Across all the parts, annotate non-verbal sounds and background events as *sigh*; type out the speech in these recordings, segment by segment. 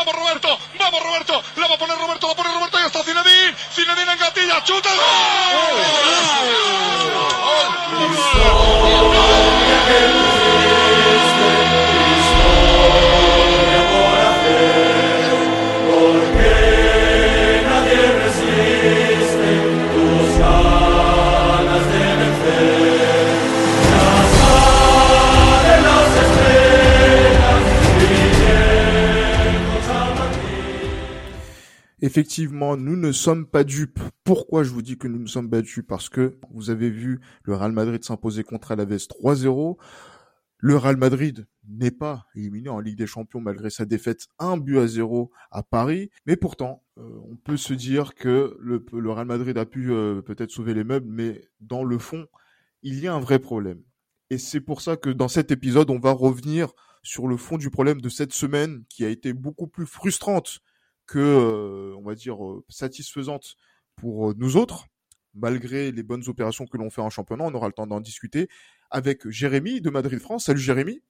Vamos Roberto, vamos Roberto, la va a poner Roberto, la pone Roberto y está Zinedine, Zinedine en gatilla, chuta. Effectivement, nous ne sommes pas dupes. Pourquoi je vous dis que nous ne sommes pas dupes? Parce que vous avez vu le Real Madrid s'imposer contre Alaves 3-0. Le Real Madrid n'est pas éliminé en Ligue des Champions malgré sa défaite 1 but à 0 à Paris. Mais pourtant, euh, on peut se dire que le, Real Madrid a pu euh, peut-être sauver les meubles, mais dans le fond, il y a un vrai problème. Et c'est pour ça que dans cet épisode, on va revenir sur le fond du problème de cette semaine qui a été beaucoup plus frustrante que, euh, on va dire, euh, satisfaisante pour euh, nous autres, malgré les bonnes opérations que l'on fait en championnat. On aura le temps d'en discuter avec Jérémy de Madrid France. Salut Jérémy.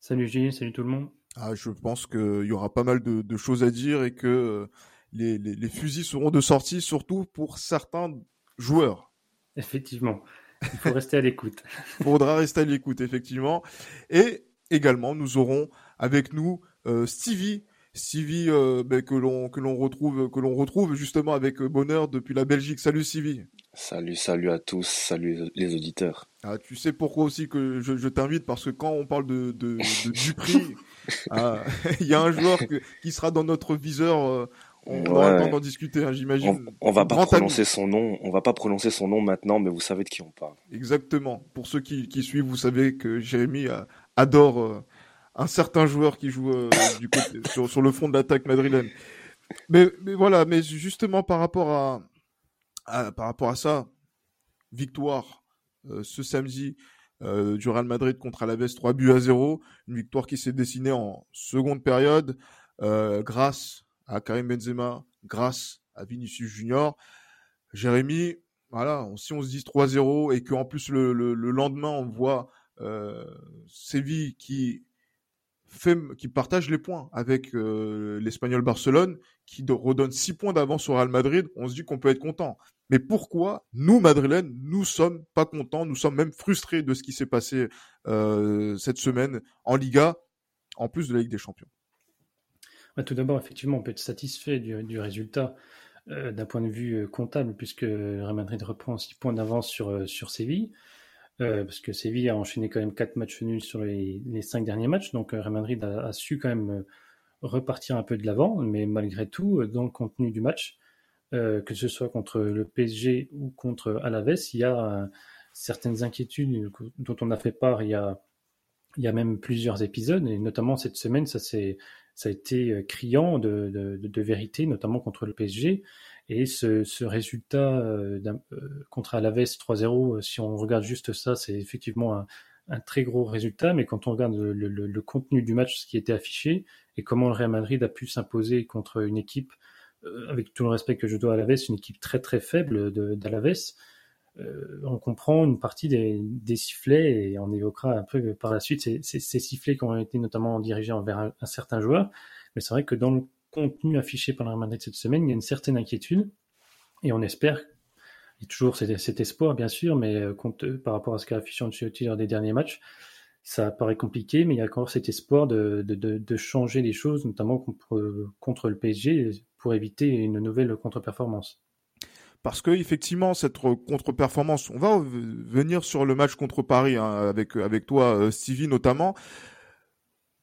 Salut Gilles, salut tout le monde. Ah, je pense qu'il y aura pas mal de, de, choses à dire et que les, les, les, fusils seront de sortie, surtout pour certains joueurs. Effectivement, il faut rester à l'écoute. Il *laughs* faudra rester à l'écoute, effectivement. Et également, nous aurons avec nous euh, Stevie Sivi euh, ben, que l'on que l'on retrouve que l'on retrouve justement avec euh, bonheur depuis la Belgique. Salut Sivi. Salut, salut à tous, salut les auditeurs. Ah, tu sais pourquoi aussi que je, je t'invite parce que quand on parle de, de, de Dupri, *laughs* ah, il y a un joueur que, qui sera dans notre viseur. Euh, on ouais. aura le temps d'en discuter, hein, j'imagine. On, on, va pas prononcer ami. son nom, on va pas prononcer son nom maintenant, mais vous savez de qui on parle. Exactement. Pour ceux qui, qui suivent, vous savez que Jérémy adore un certain joueur qui joue euh, *coughs* sur, le fond de l'attaque madrilène. Mais, voilà, mais justement par rapport à, par rapport à ça, victoire euh, ce samedi euh, du Real Madrid contre Alaves 3 buts à 0, une victoire qui s'est dessinée en seconde période grâce à Karim Benzema, grâce à Vinicius Junior. Jérémy, voilà, si on se dit 3-0 et qu'en plus le, le, le, lendemain on voit Séville qui qui partage les points avec euh, l'Espagnol Barcelone, qui redonne 6 points d'avance au Real Madrid, on se dit qu'on peut être content. Mais pourquoi nous, Madrilènes, nous sommes pas contents, nous sommes même frustrés de ce qui s'est passé euh, cette semaine en Liga, en plus de la Ligue des Champions? Bah, Tout d'abord, effectivement, on peut être satisfait du, résultat euh, d'un point de vue comptable, puisque Real Madrid reprend 6 points d'avance sur Séville. Euh, parce que Séville a enchaîné quand même quatre matchs nuls sur les, les cinq derniers matchs, donc euh, Real Madrid a, su quand même euh, repartir un peu de l'avant, mais malgré tout, dans le contenu du match, que ce soit contre le PSG ou contre Alaves, il y a certaines inquiétudes dont on a fait part il y a, même plusieurs épisodes, et notamment cette semaine, ça, a été criant de vérité, notamment contre le PSG. Et ce, résultat contre Alaves 3-0, euh, si on regarde juste ça, c'est effectivement un, très gros résultat. Mais quand on regarde le, contenu du match, ce qui était affiché, et comment le Real Madrid a pu s'imposer contre une équipe, euh, avec tout le respect que je dois à Alaves, une équipe très très faible d'Alaves, euh, on comprend une partie des, sifflets, et on évoquera un peu par la suite ces sifflets qui ont été notamment dirigés envers un, un certain joueur. Mais c'est vrai que dans le contenu affiché par Real Madrid cette semaine, il y a une certaine inquiétude et on espère, a toujours cet, espoir bien sûr, mais euh, compte, par rapport à ce qu'a affiché Ancelotti lors des derniers matchs, ça paraît compliqué, mais il y a encore cet espoir de, de, de, de changer les choses, notamment contre, contre, le PSG, pour éviter une nouvelle contre-performance. Parce que effectivement, cette contre-performance, on va venir sur le match contre Paris hein, avec avec toi, euh, Stevie notamment.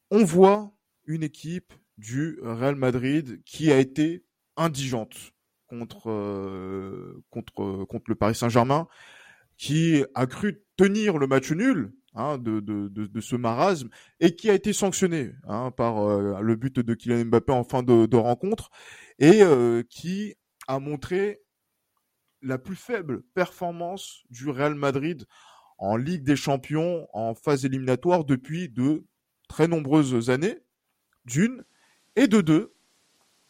On voit une équipe du Real Madrid qui a été indigente contre euh, contre contre le Paris Saint-Germain, qui a cru tenir le match nul hein, de, ce marasme et qui a été sanctionné hein, par euh, le but de Kylian Mbappé en fin de, de rencontre et euh, qui a montré la plus faible performance du Real Madrid en Ligue des Champions en phase éliminatoire depuis de très nombreuses années, d'une, et de deux,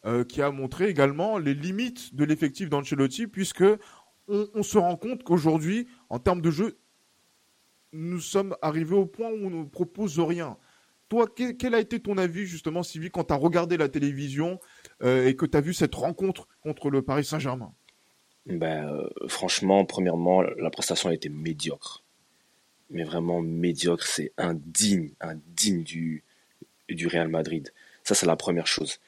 euh, qui a montré également les limites de l'effectif d'Ancelotti, puisque on, se rend compte qu'aujourd'hui, en termes de jeu, nous sommes arrivés au point où on ne propose rien. toi, quel, a été ton avis justement, Sylvie, quand tu as regardé la télévision et que tu as vu cette rencontre contre le Paris Saint-Germain? Ben, Franchement, premièrement, la prestation a été médiocre. Mais vraiment médiocre, c'est indigne, indigne du, du Real Madrid. Ça, c'est la première chose.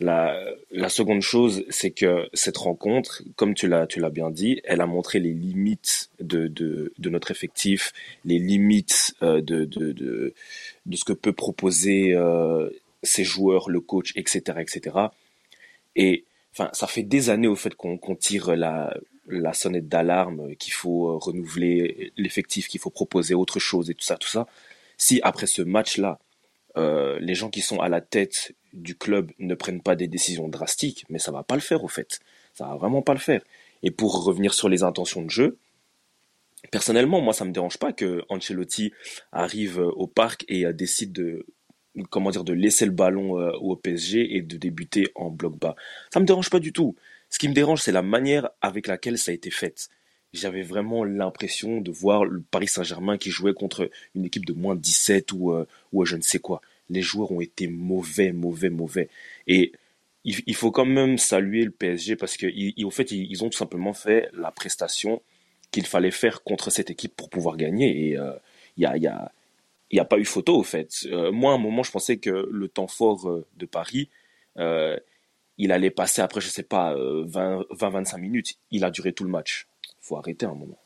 La, seconde chose, c'est que cette rencontre, comme tu l'as, bien dit, elle a montré les limites de, notre effectif, les limites euh, de, ce que peut proposer euh, ces joueurs, le coach, etc., etc. Et enfin, ça fait des années au fait qu'on tire la, la sonnette d'alarme, qu'il faut renouveler l'effectif, qu'il faut proposer autre chose et tout ça, tout ça. Si après ce match-là, euh, les gens qui sont à la tête du club ne prennent pas des décisions drastiques, mais ça va pas le faire au fait. Ça va vraiment pas le faire. Et pour revenir sur les intentions de jeu, personnellement, moi, ça me dérange pas que Ancelotti arrive au parc et euh, décide de, comment dire, de laisser le ballon euh, au PSG et de débuter en bloc bas. Ça me dérange pas du tout. Ce qui me dérange, c'est la manière avec laquelle ça a été fait. J'avais vraiment l'impression de voir le Paris Saint-Germain qui jouait contre une équipe de moins 17 ou, euh, ou je ne sais quoi les joueurs ont été mauvais, mauvais, mauvais. Et il, faut quand même saluer le PSG parce que, fait, ils, ont tout simplement fait la prestation qu'il fallait faire contre cette équipe pour pouvoir gagner. Et euh, il y a, a, pas eu photo, au fait. Euh, moi, à un moment, je pensais que le temps fort euh, de Paris, il allait passer après, je sais pas, 20-25 minutes. Il a duré tout le match. Il faut arrêter un moment.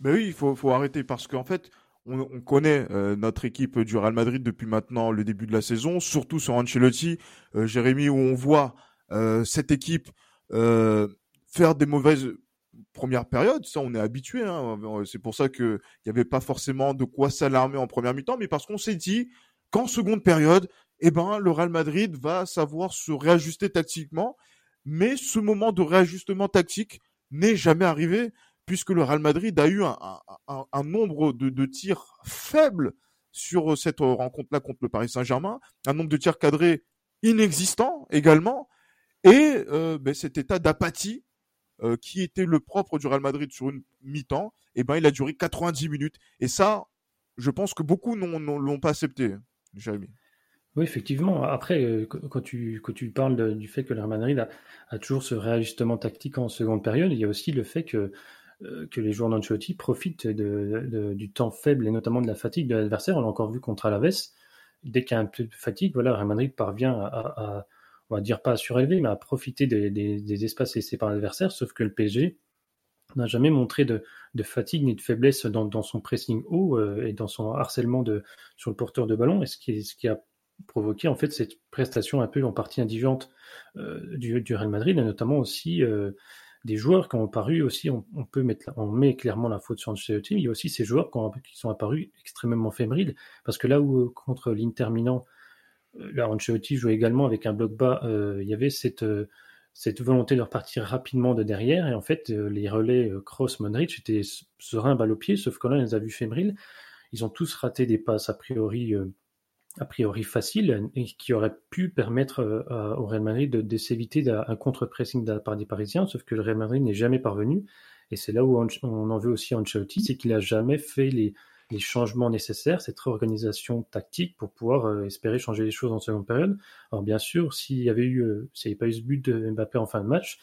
Mais oui, il faut, arrêter parce qu'en fait, on, connaît euh, notre équipe du Real Madrid depuis maintenant le début de la saison, surtout sur Ancelotti, euh, Jérémy, où on voit euh, cette équipe faire des mauvaises premières périodes. Ça, on est habitué. Hein. C'est pour ça qu'il n'y avait pas forcément de quoi s'alarmer en première mi-temps, mais parce qu'on s'est dit qu'en seconde période, eh ben, le Real Madrid va savoir se réajuster tactiquement. Mais ce moment de réajustement tactique n'est jamais arrivé puisque le Real Madrid a eu un, nombre de, tirs faibles sur cette rencontre-là contre le Paris Saint-Germain, un nombre de tirs cadrés inexistant également, et euh, ben, cet état d'apathie euh, qui était le propre du Real Madrid sur une mi-temps, eh ben, il a duré 90 minutes. Et ça, je pense que beaucoup ne l'ont pas accepté, Jérémy. Oui, effectivement. Après, euh, quand tu, parles du fait que le Real Madrid a, toujours ce réajustement tactique en seconde période, il y a aussi le fait que que les joueurs d'Ancelotti profitent du temps faible et notamment de la fatigue de l'adversaire. On l'a encore vu contre Alaves. Dès qu'il y a un peu de fatigue, voilà, Real Madrid parvient à, on va dire pas à surélever, mais à profiter des, espaces laissés par l'adversaire. Sauf que le PSG n'a jamais montré de, fatigue ni de faiblesse dans, son pressing haut euh, et dans son harcèlement sur le porteur de ballon. Et ce qui, a provoqué en fait cette prestation un peu en partie indigente euh, du, du, Real Madrid, et notamment aussi des joueurs qui ont apparu aussi, on, peut mettre, on met clairement la faute sur Ancelotti, mais il y a aussi ces joueurs qui, qui sont apparus extrêmement fébriles, parce que là où euh, contre l'Inter Milan, euh, là Ancelotti jouait également avec un bloc bas, euh, il y avait cette, volonté de repartir rapidement de derrière, et en fait les relais Cross, Monrich étaient sereins, balle au pied, sauf que là on les a vus fébriles, ils ont tous raté des passes a priori a priori facile et qui aurait pu permettre euh, au Real Madrid de, s'éviter un contre-pressing de la part des Parisiens, sauf que le Real Madrid n'est jamais parvenu. Et c'est là où on, en veut aussi Ancelotti, c'est qu'il n'a jamais fait les, changements nécessaires, cette réorganisation tactique pour pouvoir euh, espérer changer les choses en seconde période. Alors bien sûr, s'il y avait eu, euh, s'il n'y avait pas eu ce but de Mbappé en fin de match,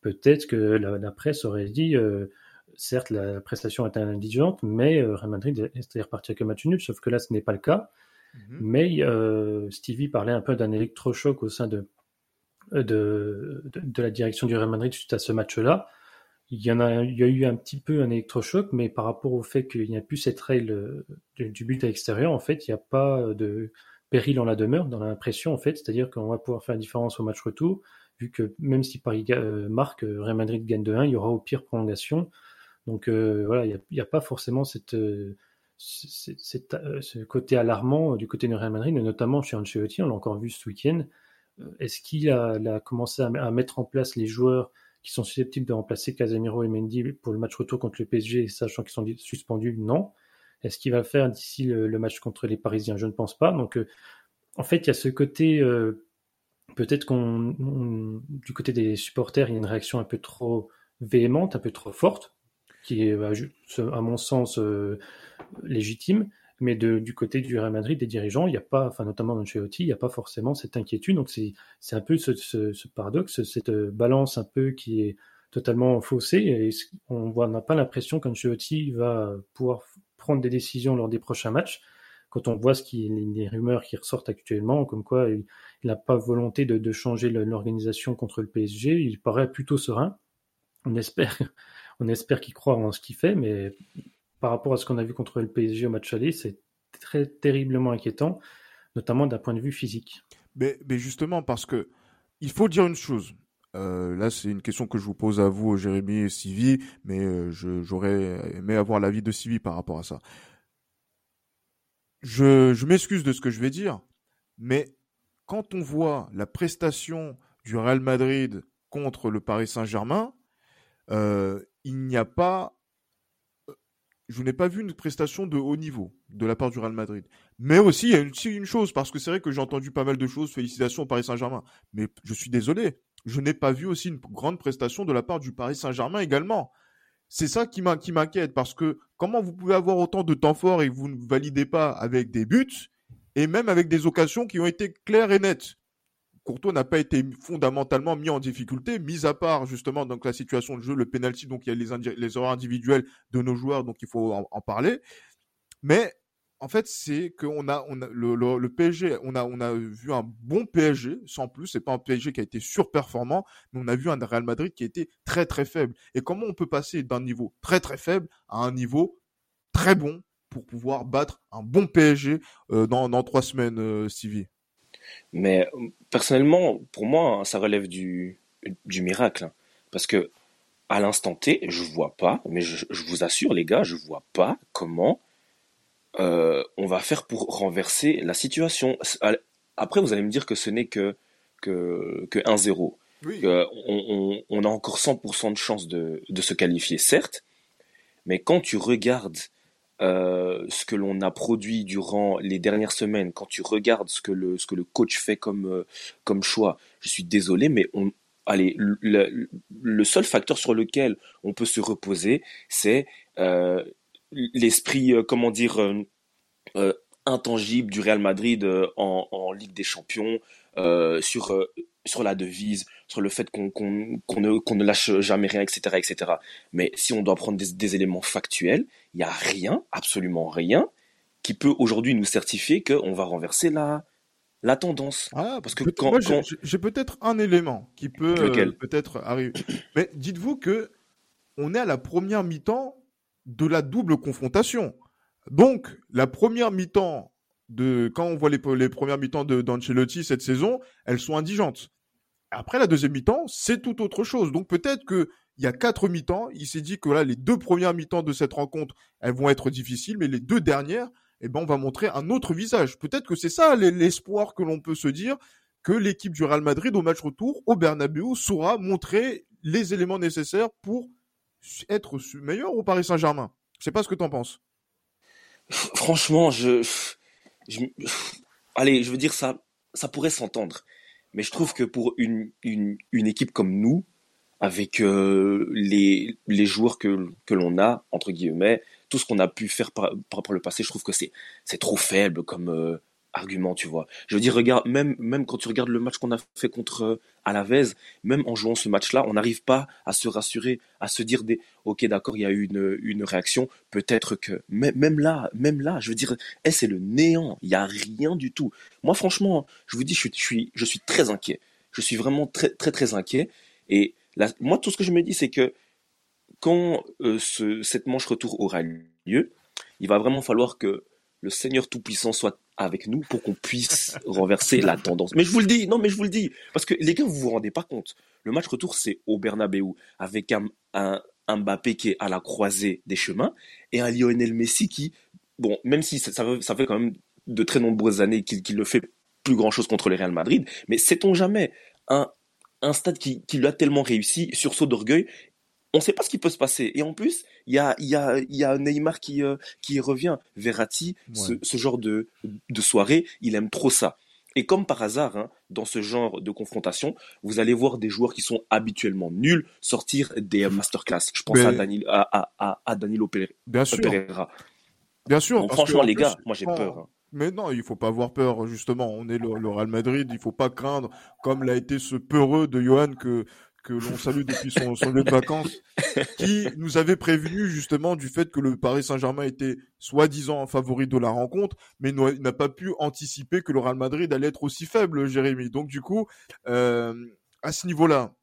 peut-être que la, presse aurait dit, certes la prestation est indigente, mais Real Madrid est reparti avec un match nul, sauf que là ce n'est pas le cas. Mhm. Mais euh, Stevie parlait un peu d'un électrochoc au sein de, de, de, la direction du Real Madrid suite à ce match-là. Il y, a, il y a eu un petit peu un électrochoc, mais par rapport au fait qu'il n'y a plus cette règle euh, du, but à l'extérieur, en fait, il n'y a pas de péril en la demeure, dans l'impression, en fait, c'est-à-dire qu'on va pouvoir faire la différence au match retour, vu que même si Paris euh, marque, Real Madrid gagne de 1, il y aura au pire prolongation. Donc voilà, il n'y a, pas forcément cette, c'est euh, ce côté alarmant euh, du côté de Real Madrid, notamment chez Ancelotti, on l'a encore vu ce week-end. Euh, est-ce qu'il a, commencé à, mettre en place les joueurs qui sont susceptibles de remplacer Casemiro et Mendy pour le match retour contre le PSG, sachant qu'ils sont suspendus? Non. Est-ce qu'il va le faire d'ici le, match contre les Parisiens? Je ne pense pas. Donc, en fait, il y a ce côté, peut-être qu'on, du côté des supporters, il y a une réaction un peu trop véhémente, un peu trop forte, qui est, bah, à mon sens, légitime. Mais du côté du Real Madrid, des dirigeants, il n'y a pas, enfin notamment Ancelotti, il n'y a pas forcément cette inquiétude. Donc c'est un peu ce, paradoxe, cette balance un peu qui est totalement faussée. On n'a pas l'impression qu'Ancelotti va pouvoir prendre des décisions lors des prochains matchs. Quand on voit ce qui, les rumeurs qui ressortent actuellement, comme quoi il n'a pas volonté de changer l'organisation contre le PSG, il paraît plutôt serein. On espère, on espère qu'il croit en ce qu'il fait, mais par rapport à ce qu'on a vu contre le PSG au match aller, c'est très terriblement inquiétant, notamment d'un point de vue physique. Mais, justement, parce que il faut dire une chose. Euh, là, c'est une question que je vous pose à vous, Jérémy et Sivi, mais euh, j'aurais aimé avoir l'avis de Sivi par rapport à ça. Je, je m'excuse de ce que je vais dire, mais quand on voit la prestation du Real Madrid contre le Paris Saint-Germain, euh, il n'y a pas je n'ai pas vu une prestation de haut niveau de la part du Real Madrid. Mais aussi, il y a aussi une chose, parce que c'est vrai que j'ai entendu pas mal de choses, félicitations au Paris Saint-Germain. Mais je suis désolé, je n'ai pas vu aussi une grande prestation de la part du Paris Saint-Germain également. C'est ça qui m'inquiète, parce que comment vous pouvez avoir autant de temps fort et vous ne validez pas avec des buts, et même avec des occasions qui ont été claires et nettes? Courtois n'a pas été fondamentalement mis en difficulté, mis à part justement donc la situation de jeu, le penalty, donc il y a les, erreurs individuelles de nos joueurs, donc il faut en, parler. Mais en fait, c'est qu'on a, on a le, PSG, on a, vu un bon PSG, sans plus. C'est pas un PSG qui a été surperformant, mais on a vu un Real Madrid qui a été très très faible. Et comment on peut passer d'un niveau très très faible à un niveau très bon pour pouvoir battre un bon PSG euh, dans, dans trois semaines, euh, mais personnellement, pour moi, ça relève du, du miracle. Hein. Parce que à l'instant T, je vois pas, mais je, vous assure, les gars, je vois pas comment euh, on va faire pour renverser la situation. Après, vous allez me dire que ce n'est que, que, que 1-0. On, on, a encore 100% de chance de, de se qualifier, certes, mais quand tu regardes euh, ce que l'on a produit durant les dernières semaines, quand tu regardes ce que le, ce que le coach fait comme, euh, comme choix, je suis désolé, mais on, allez, le, le, seul facteur sur lequel on peut se reposer, c'est euh, l'esprit, comment dire, intangible du Real Madrid en, en Ligue des Champions, sur, sur la devise, sur le fait qu'on ne, lâche jamais rien, etc., etc. Mais si on doit prendre des, des éléments factuels, il n'y a rien, absolument rien, qui peut aujourd'hui nous certifier qu'on va renverser la, la tendance. Ah, parce que quand, j'ai peut-être un élément qui peut euh, peut-être arriver. Mais dites-vous que on est à la première mi-temps de la double confrontation. Donc la première mi-temps de quand on voit les, les premières mi-temps de d'Ancelotti cette saison, elles sont indigentes. Après la deuxième mi-temps, c'est tout autre chose. Donc peut-être que il y a quatre mi-temps. Il s'est dit que là, les deux premières mi-temps de cette rencontre, elles vont être difficiles, mais les deux dernières, eh ben, on va montrer un autre visage. Peut-être que c'est ça l'espoir que l'on peut se dire que l'équipe du Real Madrid au match retour au Bernabeu saura montrer les éléments nécessaires pour être meilleur au Paris Saint-Germain. Je sais pas ce que tu en penses. Franchement, je, je, allez, je veux dire ça, ça pourrait s'entendre. Mais je trouve que pour une, équipe comme nous, avec euh, les, les joueurs que, l'on a, entre guillemets, tout ce qu'on a pu faire par, par, le passé, je trouve que c'est, c'est trop faible comme euh, argument, tu vois. Je veux dire, regarde, même, même quand tu regardes le match qu'on a fait contre euh, Alavez, même en jouant ce match-là, on n'arrive pas à se rassurer, à se dire des, ok, d'accord, il y a eu une, une réaction, peut-être que, même, là, même là, je veux dire, eh, c'est le néant, il n'y a rien du tout. Moi, franchement, je vous dis, je suis, je suis, très inquiet. Je suis vraiment très, très, très inquiet. Et moi, tout ce que je me dis, c'est que quand euh, ce, cette manche retour aura lieu, il va vraiment falloir que le Seigneur Tout-Puissant soit avec nous pour qu'on puisse *laughs* renverser la tendance. Mais je vous le dis, non, mais je vous le dis, parce que les gars, vous vous rendez pas compte. Le match retour, c'est au Bernabeu, avec un, un, Mbappé qui est à la croisée des chemins et un Lionel Messi qui, bon, même si ça, fait quand même de très nombreuses années qu'il ne fait plus grand chose contre le Real Madrid, mais sait-on jamais un, un stade qui, qui lui a tellement réussi, sursaut d'orgueil, on ne sait pas ce qui peut se passer. Et en plus, il y a, y, a, y a Neymar qui, euh, qui revient. Verratti, ce, ce, genre de, de soirée, il aime trop ça. Et comme par hasard, hein, dans ce genre de confrontation, vous allez voir des joueurs qui sont habituellement nuls sortir des masterclass. Je pense à, Danilo, à, à, à Danilo Pereira. Bien sûr. Bien sûr. Donc, franchement, les gars, moi j'ai peur. Hein. Mais non, il faut pas avoir peur, justement. On est le, Real Madrid, il faut pas craindre, comme l'a été ce peureux de Johan que que l'on salue depuis son, lieu de vacances, qui nous avait prévenu justement du fait que le Paris Saint-Germain était soi-disant favori de la rencontre, mais n'a pas pu anticiper que le Real Madrid allait être aussi faible, Jérémy. Donc du coup, euh, à ce niveau-là,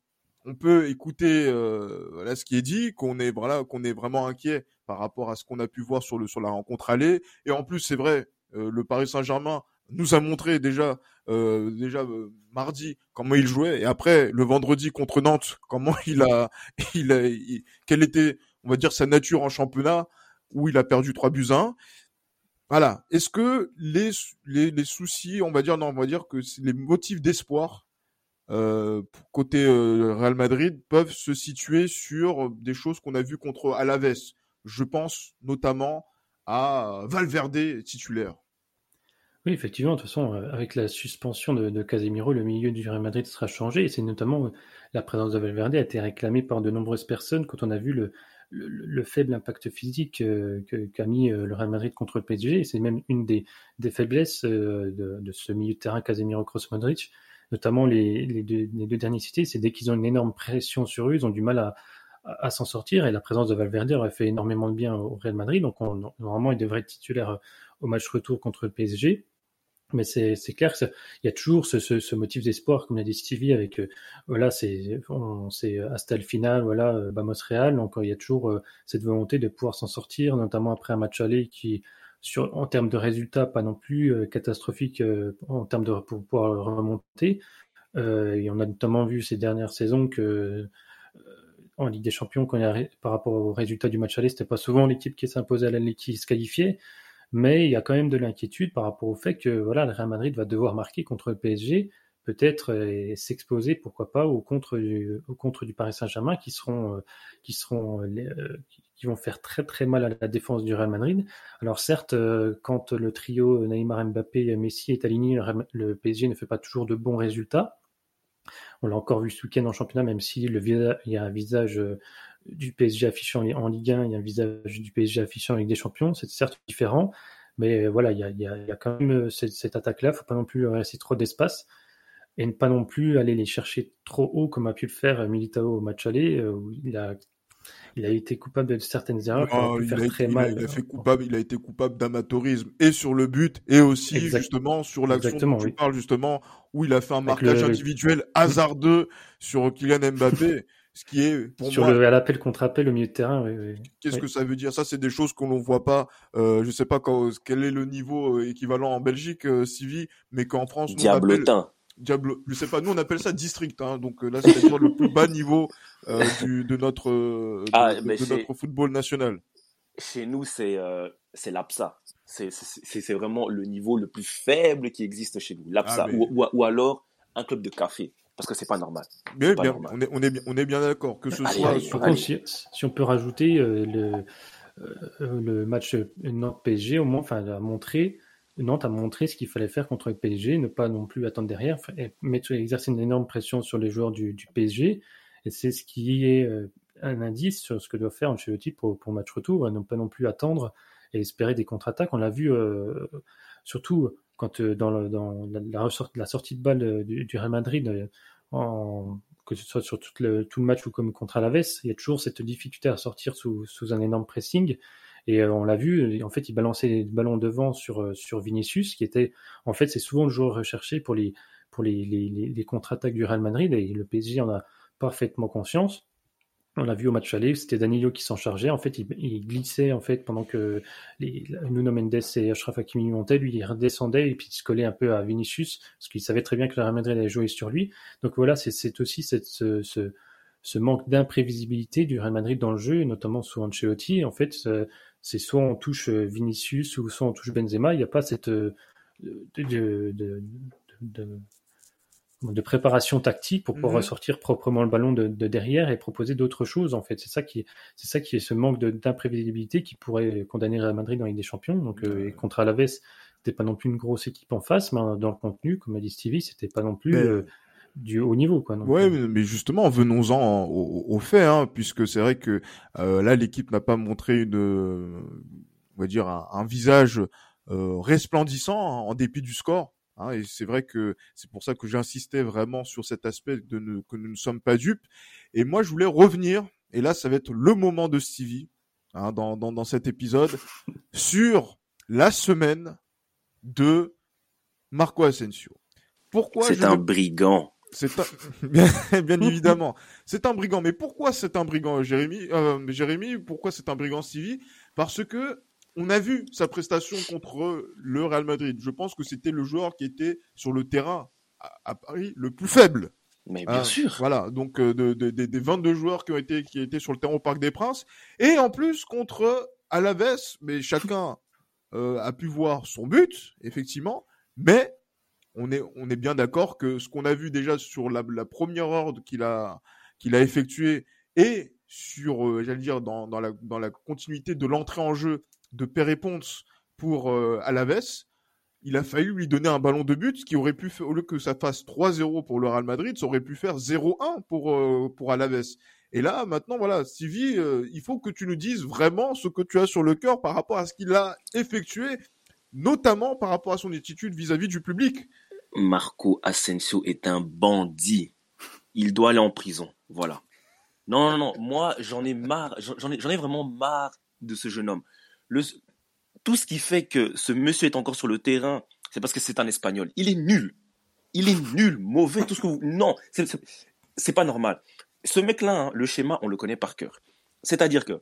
on peut écouter euh, ce qui est dit, qu'on est vraiment inquiet par rapport à ce qu'on a pu voir sur la rencontre aller. Et en plus, c'est vrai, euh, le Paris Saint-Germain nous a montré déjà euh, déjà euh, mardi comment il jouait et après le vendredi contre Nantes comment *laughs* il a il a quelle était on va dire sa nature en championnat où il a perdu 3 buts 1 voilà. Est-ce que les, les, les soucis on va dire non on va dire que les motifs d'espoir euh, côté euh, Real Madrid peuvent se situer sur des choses qu'on a vues contre Alaves. Je pense notamment à Valverde titulaire oui, effectivement, de toute façon, euh, avec la suspension de, Casemiro, le milieu du Real Madrid sera changé. Et c'est notamment euh, la présence de Valverde a été réclamée par de nombreuses personnes quand on a vu le, le, faible impact physique euh, qu'a mis le Real Madrid contre le PSG. Et c'est même une des, faiblesses de, ce milieu de terrain Casemiro Cross Modric, notamment les, deux, derniers cités. C'est dès qu'ils ont une énorme pression sur eux, ils ont du mal à, à, s'en sortir. Et la présence de Valverde aurait fait énormément de bien au Real Madrid. Donc on, normalement, il devrait être titulaire au match retour contre le PSG. Mais c'est clair qu'il y a toujours ce, motif d'espoir, comme l'a dit Stevie, avec euh, voilà, c'est hasta le final, voilà, euh, Bamos Real. Donc il y a toujours euh, cette volonté de pouvoir s'en sortir, notamment après un match aller qui, en termes de résultats, pas non plus catastrophique en termes de pour pouvoir remonter. et on a notamment vu ces dernières saisons que en Ligue des Champions, par rapport au résultat du match aller, c'était pas souvent l'équipe qui s'imposait à la qui se qualifiait mais il y a quand même de l'inquiétude par rapport au fait que voilà, le Real Madrid va devoir marquer contre le PSG, peut-être et s'exposer, pourquoi pas, au contre du, au contre du Paris Saint-Germain qui seront, euh, qui seront, euh, qui vont faire très très mal à la défense du Real Madrid. Alors certes, euh, quand le trio Neymar, Mbappé, Messi est aligné, le PSG ne fait pas toujours de bons résultats. On l'a encore vu ce week-end en championnat, même si le, il y a un visage du PSG affiché en, Ligue 1, il y a un visage du PSG affiché en Ligue des Champions, c'est certes différent, mais voilà, il y a, il y a, quand même euh, cette, cette attaque-là, il faut pas non plus laisser trop d'espace et ne pas non plus aller les chercher trop haut comme a pu le faire Militao au match aller, euh, où il a il a été coupable de certaines erreurs il faire très mal. il a, fait coupable, il a été coupable d'amateurisme et sur le but et aussi justement sur l'action dont tu parles justement où il a fait un marquage individuel hasardeux sur Kylian Mbappé. *laughs* ce qui est pour sur le à l'appel contre appel au milieu de terrain. Oui, Qu'est-ce que ça veut dire? Ça, c'est des choses qu'on ne voit pas. Euh, je sais pas quand, quel est le niveau euh, équivalent en Belgique, euh, Civi, mais qu'en France, Diablotin. Diable, je sais pas, nous on appelle ça district, hein, donc euh, là c'est le plus bas niveau euh, du, de notre de, ah, de, notre football national. Chez nous c'est euh, c'est l'APSA, c'est c'est vraiment le niveau le plus faible qui existe chez nous, l'APSA, ah, ou, ou, ou, alors un club de café parce que c'est pas normal. Mais bien, on est, on est bien, on est bien d'accord que ce soit. si, si, on peut rajouter euh, le, euh, le match Nantes PSG, au moins, enfin, a montré, Nantes a montré ce qu'il fallait faire contre le PSG, ne pas non plus attendre derrière, mettre, exercer une énorme pression sur les joueurs du, du PSG, et c'est ce qui est euh, un indice sur ce que doit faire Ancelotti pour, pour match retour, ne pas non plus attendre et espérer des contre-attaques. On l'a vu surtout quand euh, dans, la, sortie de balle euh, du, Real Madrid, euh, que ce soit sur tout le, match ou comme contre Alaves, il y a toujours cette difficulté à sortir sous, un énorme pressing. Et on l'a vu, en fait, il balançait les ballons devant sur, Vinicius, qui était, en fait, c'est souvent le joueur recherché pour les, les contre-attaques du Real Madrid, et le PSG en a parfaitement conscience. On l'a vu au match aller, c'était Danilo qui s'en chargeait. En fait, il, glissait en fait pendant que les, Nuno Mendes et Ashraf Hakimi montaient. Lui, il redescendait et puis se collait un peu à Vinicius parce qu'il savait très bien que Real Madrid allait jouer sur lui. Donc voilà, c'est aussi cette, ce, manque d'imprévisibilité du Real Madrid dans le jeu, notamment sous Ancelotti. En fait, c'est soit on touche Vinicius ou soit on touche Benzema. Il n'y a pas cette de, de, de de préparation tactique pour pouvoir mhm. ressortir proprement le ballon de, derrière et proposer d'autres choses en fait c'est ça qui c'est ça qui est ce manque d'imprévisibilité qui pourrait condamner Real Madrid dans Ligue des Champions donc euh, contre Alaves c'était pas non plus une grosse équipe en face mais dans le contenu comme a dit Stevie c'était pas non plus euh, du haut niveau quoi ouais euh, mais justement venons-en au, au, fait hein, puisque c'est vrai que là l'équipe n'a pas montré une on va dire, un, visage resplendissant hein, en dépit du score. Hein, et c'est vrai que c'est pour ça que j'insistais vraiment sur cet aspect de ne, que nous ne sommes pas dupes. Et moi, je voulais revenir, et là, ça va être le moment de Stevie hein, dans, dans, dans cet épisode, sur la semaine de Marco Asensio. Pourquoi C'est un brigand. C'est un... *laughs* bien, évidemment. C'est un brigand. Mais pourquoi c'est un brigand, Jérémy euh, Jérémy, pourquoi c'est un brigand, Stevie? Parce que on a vu sa prestation contre le Real Madrid. Je pense que c'était le joueur qui était sur le terrain à, Paris le plus faible. Mais bien hein, sûr. Voilà, donc euh, de, des 22 joueurs qui ont été qui étaient sur le terrain au Parc des Princes et en plus contre Alaves, mais chacun euh, a pu voir son but effectivement, mais on est on est bien d'accord que ce qu'on a vu déjà sur la, première ordre qu'il a qu'il a effectué et sur euh, j'allais dire dans, dans la dans la continuité de l'entrée en jeu de Pérépons pour euh, Alaves, il a fallu lui donner un ballon de but, ce qui aurait pu faire, au lieu que ça fasse 3-0 pour le Real Madrid, ça aurait pu faire 0-1 pour, euh, pour Alaves. Et là, maintenant, voilà, Sivi, euh, il faut que tu nous dises vraiment ce que tu as sur le cœur par rapport à ce qu'il a effectué, notamment par rapport à son attitude vis-à-vis du public. Marco Asensio est un bandit. Il doit aller en prison. Voilà. Non, non, non. Moi, j'en ai marre. J'en ai, j'en ai vraiment marre de ce jeune homme tout ce qui fait que ce monsieur est encore sur le terrain, c'est parce que c'est un Espagnol. Il est nul. Il est nul, mauvais, tout ce que vous... Non, c'est pas normal. Ce mec-là, hein, le schéma, on le connaît par cœur. C'est-à-dire que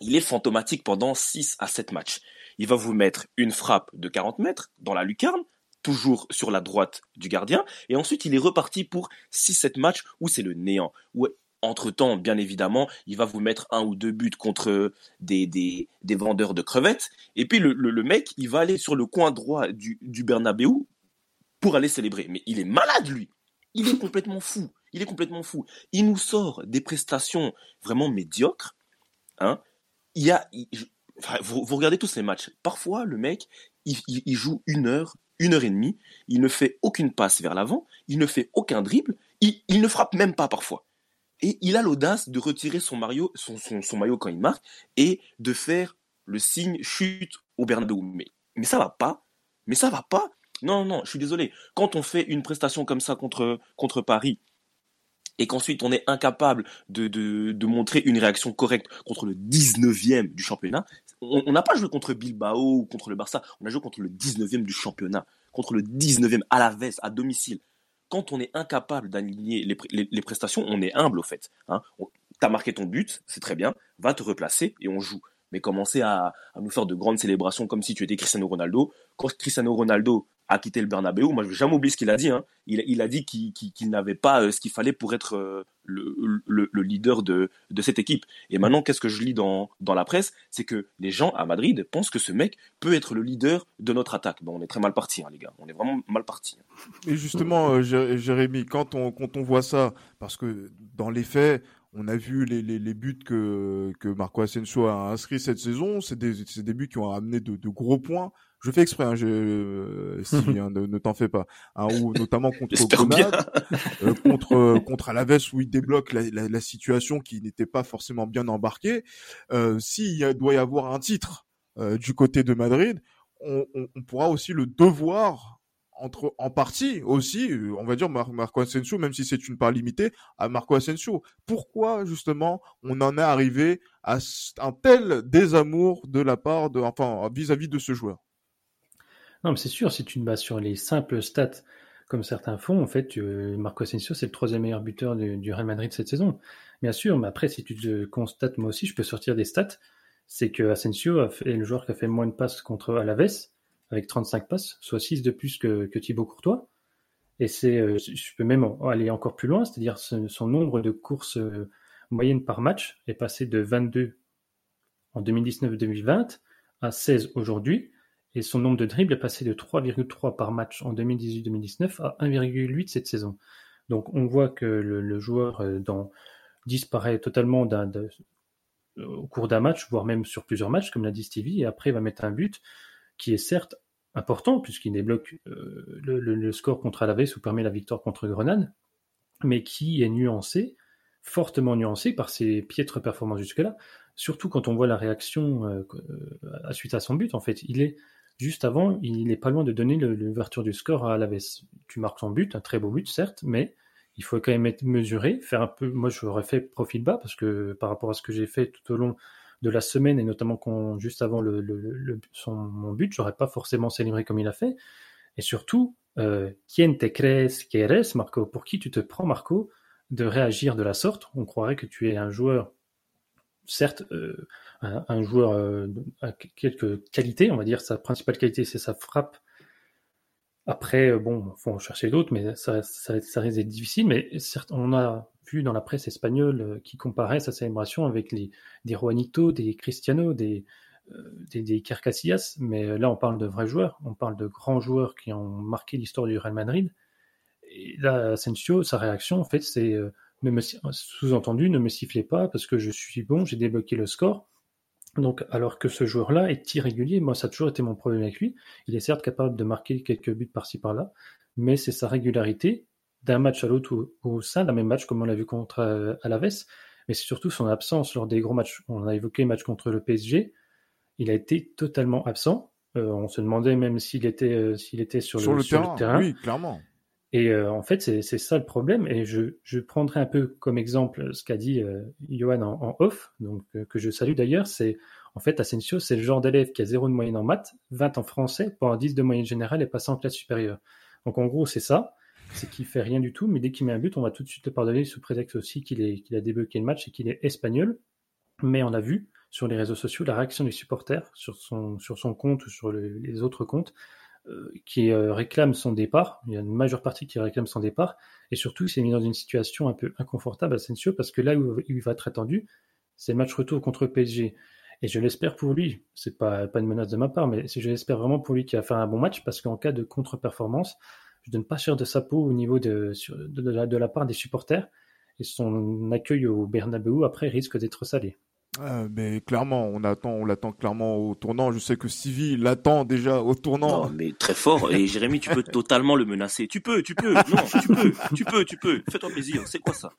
il est fantomatique pendant 6 à 7 matchs. Il va vous mettre une frappe de 40 mètres dans la lucarne, toujours sur la droite du gardien, et ensuite il est reparti pour 6-7 matchs où c'est le néant, entre-temps, bien évidemment, il va vous mettre un ou deux buts contre des, des, vendeurs de crevettes. Et puis le, le, mec, il va aller sur le coin droit du, du Bernabeu pour aller célébrer. Mais il est malade, lui. Il est complètement fou. Il est complètement fou. Il nous sort des prestations vraiment médiocres. Hein. Il y a, vous, regardez tous les matchs. Parfois, le mec, il, il, joue une heure, une heure et demie. Il ne fait aucune passe vers l'avant. Il ne fait aucun dribble. Il, il ne frappe même pas parfois. Et il a l'audace de retirer son, maillot, quand il marque et de faire le signe chute au Bernabeu. Mais, mais ça va pas. Mais ça va pas. Non, non, je suis désolé. Quand on fait une prestation comme ça contre, contre Paris, et qu'ensuite on est incapable de, de, de, montrer une réaction correcte contre le 19e du championnat, on n'a pas joué contre Bilbao ou contre le Barça, on a joué contre le 19e du championnat, contre le 19e à la veste, à domicile quand on est incapable d'aligner les, prestations, on est humble au fait. Hein. Tu as marqué ton but, c'est très bien, va te replacer et on joue. Mais commencer à, nous faire de grandes célébrations comme si tu étais Cristiano Ronaldo. Quand Cristiano Ronaldo a quitté le Bernabeu, moi je vais jamais oublier ce qu'il a dit. Hein. Il, a dit qu'il n'avait pas euh, ce qu'il fallait pour être euh, le, leader de, cette équipe. Et maintenant, qu'est-ce que je lis dans, la presse? C'est que les gens à Madrid pensent que ce mec peut être le leader de notre attaque. Bon, on est très mal parti, hein, les gars. On est vraiment mal parti. Et justement, euh, Jérémy, quand on, voit ça, parce que dans les faits, on a vu les, buts que, que Marco Asensio a inscrits cette saison. C'est des, buts qui ont amené de gros points je fais exprès, hein, je, euh, *laughs* hein, ne, t'en fais pas. Hein, ou notamment contre Grenade, euh, contre contre Alaves où il débloque la, la, situation qui n'était pas forcément bien embarquée. Euh, S'il doit y avoir un titre euh, du côté de Madrid, on, on, on, pourra aussi le devoir entre en partie aussi, euh, on va dire Marco Asensio, même si c'est une part limitée, à Marco Asensio. Pourquoi justement on en est arrivé à un tel désamour de la part de, enfin, vis-à-vis -vis de ce joueur? Non, c'est sûr, si tu te bases sur les simples stats, comme certains font, en fait, Marco Asensio, c'est le troisième meilleur buteur du, Real Madrid cette saison. Bien sûr, mais après, si tu te constates, moi aussi, je peux sortir des stats. C'est que Asensio est le joueur qui a fait moins de passes contre Alaves, avec 35 passes, soit 6 de plus que, que Thibaut Courtois. Et c'est, euh, je peux même aller encore plus loin, c'est-à-dire son nombre de courses euh, moyennes par match est passé de 22 en 2019-2020 à 16 aujourd'hui et son nombre de dribbles est passé de 3,3 par match en 2018-2019 à 1,8 cette saison. Donc on voit que le, joueur euh, disparaît totalement au cours d'un match, voire même sur plusieurs matchs, comme l'a dit Stevie, et après il va mettre un but qui est certes important, puisqu'il débloque euh, le, score contre Alaves ou permet la victoire contre Grenade, mais qui est nuancé fortement nuancé par ses piètres performances jusque-là. Surtout quand on voit la réaction euh, suite à son but. En fait, il est juste avant, il n'est pas loin de donner l'ouverture du score à Alaves. Tu marques son but, un très beau but certes, mais il faut quand même être mesuré, faire un peu. Moi, j'aurais fait profil bas parce que par rapport à ce que j'ai fait tout au long de la semaine et notamment juste avant son, mon but, j'aurais pas forcément célébré comme il a fait. Et surtout, euh, quien te crees que Marco? Pour qui tu te prends, Marco, de réagir de la sorte? On croirait que tu es un joueur, certes, euh, un, joueur euh, à quelques qualités, on va dire. Sa principale qualité, c'est sa frappe. Après, euh, bon, faut en chercher d'autres, mais ça, ça, risque d'être difficile. Mais certes, on a vu dans la presse espagnole euh, qui comparait sa célébration avec les, des Juanito, des Cristiano, des, euh, des, des Carcasillas, mais là on parle de vrais joueurs, on parle de grands joueurs qui ont marqué l'histoire du Real Madrid. Et là, Asensio, sa réaction, en fait, c'est euh, sous-entendu, ne me sifflez pas parce que je suis bon, j'ai débloqué le score. Donc, alors que ce joueur-là est irrégulier, moi ça a toujours été mon problème avec lui. Il est certes capable de marquer quelques buts par-ci par-là, mais c'est sa régularité d'un match à l'autre au, sein d'un même match, comme on l'a vu contre euh, Alaves, mais c'est surtout son absence lors des gros matchs. On a évoqué le match contre le PSG, il a été totalement absent. Euh, on se demandait même s'il était, euh, s'il était sur, le, terrain, Oui, clairement. Et en fait, c'est ça le problème. Et je, prendrai un peu comme exemple ce qu'a dit Johan en, off, donc que je salue d'ailleurs. C'est en fait Asensio, c'est le genre d'élève qui a zéro de moyenne en maths, 20 en français, pour un 10 de moyenne générale et passant en classe supérieure. Donc en gros, c'est ça c'est qu'il fait rien du tout, mais dès qu'il met un but, on va tout de suite le pardonner sous prétexte aussi qu'il a débloqué le match et qu'il est espagnol. Mais on a vu sur les réseaux sociaux la réaction des supporters sur son, compte ou sur les autres comptes euh, qui euh, réclament son départ. Il y a une majeure partie qui réclame son départ. Et surtout, il s'est mis dans une situation un peu inconfortable à Sensio parce que là où il va être attendu, c'est le match retour contre PSG. Et je l'espère pour lui, c'est pas, pas une menace de ma part, mais je l'espère vraiment pour lui qui a fait un bon match parce qu'en cas de contre-performance, je donne pas cher de sa peau au niveau de, de, la, de la part des supporters. Et son accueil au Bernabeu, après, risque d'être salé. Euh, mais clairement, on attend, on l'attend clairement au tournant. Je sais que Sivi l'attend déjà au tournant. Non, mais très fort. Et Jérémy, tu peux *laughs* totalement le menacer. Tu peux, tu peux. Non, tu peux, tu peux, tu peux. Fais-toi plaisir. C'est quoi ça?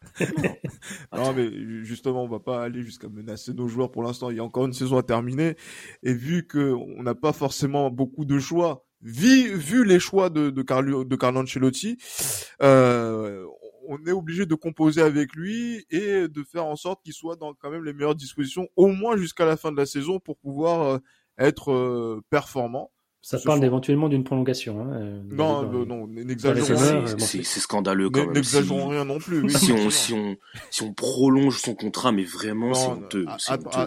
Non. mais justement, on va pas aller jusqu'à menacer nos joueurs pour l'instant. Il y a encore une saison à terminer. Et vu que on n'a pas forcément beaucoup de choix, vu, vu les choix de, de, Carlo, de Carlo Ancelotti, euh, on est obligé de composer avec lui et de faire en sorte qu'il soit dans quand même les meilleures dispositions, au moins jusqu'à la fin de la saison, pour pouvoir euh, être euh, performant. Ça parle éventuellement d'une prolongation. Hein, euh, non, non, non, n'exagérons pas. C'est scandaleux quand même. N'exagérons rien non plus. si, on, si, on, si on prolonge son contrat, mais vraiment, c'est honteux.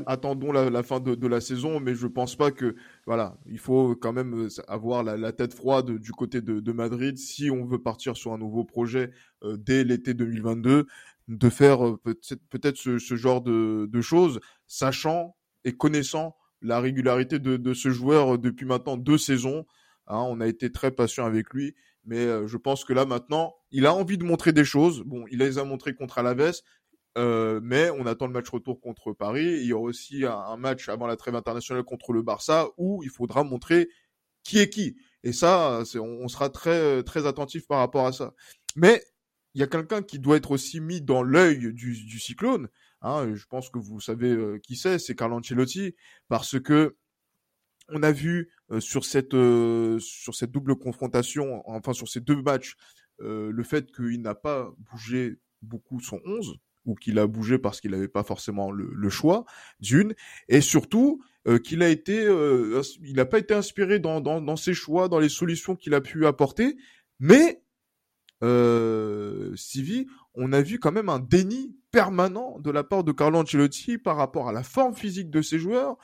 Attendons la, la fin de, de, la saison, mais je pense pas que voilà, il faut quand même euh, avoir la, la tête froide du côté de, de, Madrid si on veut partir sur un nouveau projet euh, dès l'été 2022, de faire peut-être peut ce, ce genre de, de choses, sachant et connaissant la régularité de, ce joueur euh, depuis maintenant deux saisons. Hein, on a été très patient avec lui, mais euh, je pense que là maintenant, il a envie de montrer des choses. Bon, il les a montré contre Alaves, euh, mais on attend le match retour contre Paris. Il y aura aussi un, match avant la trêve internationale contre le Barça où il faudra montrer qui est qui. Et ça, on, sera très très attentif par rapport à ça. Mais il y a quelqu'un qui doit être aussi mis dans l'œil du cyclone, Hein, je pense que vous savez euh, qui c'est, c'est Carlo Ancelotti, parce que on a vu euh, sur cette euh, sur cette double confrontation, enfin sur ces deux matchs, le fait qu'il n'a pas bougé beaucoup son 11 ou qu'il a bougé parce qu'il n'avait pas forcément le, choix d'une et surtout qu'il a été il n'a pas été inspiré dans, dans, dans ses choix dans les solutions qu'il a pu apporter mais euh, Sivi, on a vu quand même un déni permanent de la part de Carlo Ancelotti par rapport à la forme physique de ses joueurs.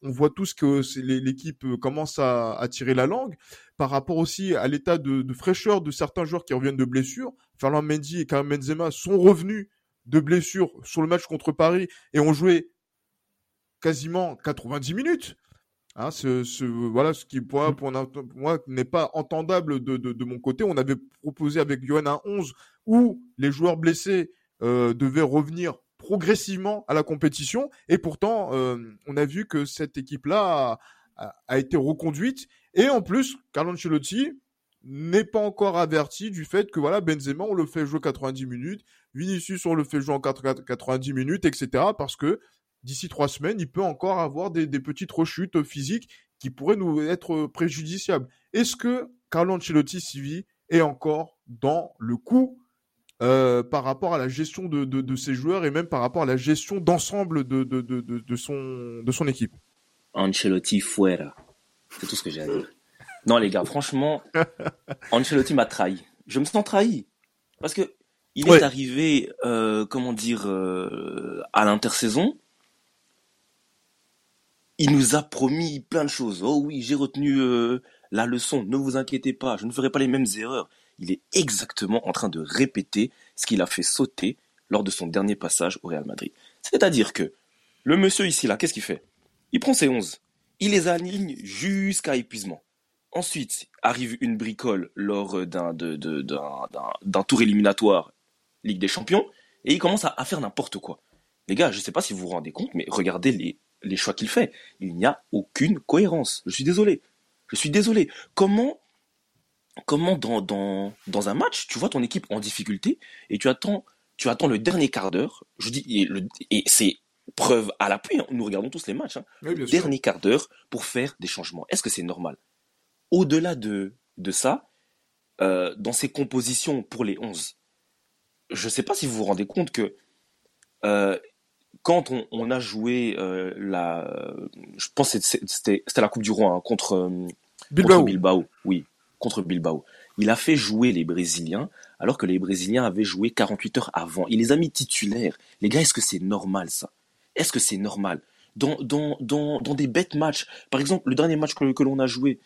On voit tous que l'équipe euh, commence à, tirer la langue par rapport aussi à l'état de, fraîcheur de certains joueurs qui reviennent de blessures. Ferland Mendy et Karim Benzema sont revenus de blessures sur le match contre Paris et ont joué quasiment 90 minutes. Hein, ce, voilà ce qui moi n'est pas entendable de, mon côté. On avait proposé avec Johan un 11 où les joueurs blessés euh, devaient revenir progressivement à la compétition et pourtant euh, on a vu que cette équipe là a, été reconduite et en plus Carlo Ancelotti n'est pas encore averti du fait que voilà Benzema on le fait jouer 90 minutes, Vinicius on le fait jouer en 90 minutes, etc. Parce que d'ici trois semaines il peut encore avoir des, petites rechutes physiques qui pourraient nous être préjudiciables. Est-ce que Carlo Ancelotti Sivi est encore dans le coup euh, par rapport à la gestion de, de, de, ses joueurs et même par rapport à la gestion d'ensemble de, de, de, de, son, de son équipe Ancelotti fuera. C'est tout ce que j'ai à dire. Non, les gars, franchement, Ancelotti m'a trahi. Je me sens trahi. Parce que il est arrivé, euh, comment dire, euh, à l'intersaison. Il nous a promis plein de choses. Oh oui, j'ai retenu euh, la leçon. Ne vous inquiétez pas, je ne ferai pas les mêmes erreurs il est exactement en train de répéter ce qu'il a fait sauter lors de son dernier passage au Real Madrid. C'est-à-dire que le monsieur ici, là, qu'est-ce qu'il fait? Il prend ses 11, il les aligne jusqu'à épuisement. Ensuite, arrive une bricole lors d'un, tour éliminatoire Ligue des Champions, et il commence à, faire n'importe quoi. Les gars, je ne sais pas si vous vous rendez compte, mais regardez les, les choix qu'il fait. Il n'y a aucune cohérence. Je suis désolé. Je suis désolé. Comment comment dans, dans, dans un match, tu vois ton équipe en difficulté et tu attends, tu attends le dernier quart d'heure. Je dis, et, et c'est preuve à l'appui, hein, nous regardons tous les matchs, hein, le dernier quart d'heure pour faire des changements. Est-ce que c'est normal? Au-delà de, de ça, euh, dans ces compositions pour les 11, je ne sais pas si vous vous rendez compte que euh, quand on, on, a joué euh, la, je pense que c'était la Coupe du Roi hein, contre, Bilbao. contre Bilbao, oui, contre Bilbao. Il a fait jouer les Brésiliens alors que les Brésiliens avaient joué 48 heures avant. Il les a mis titulaires. Les gars, est-ce que c'est normal ça? Est-ce que c'est normal? Dans, dans, dans, dans, des bêtes matchs, par exemple, le dernier match que, que l'on a joué,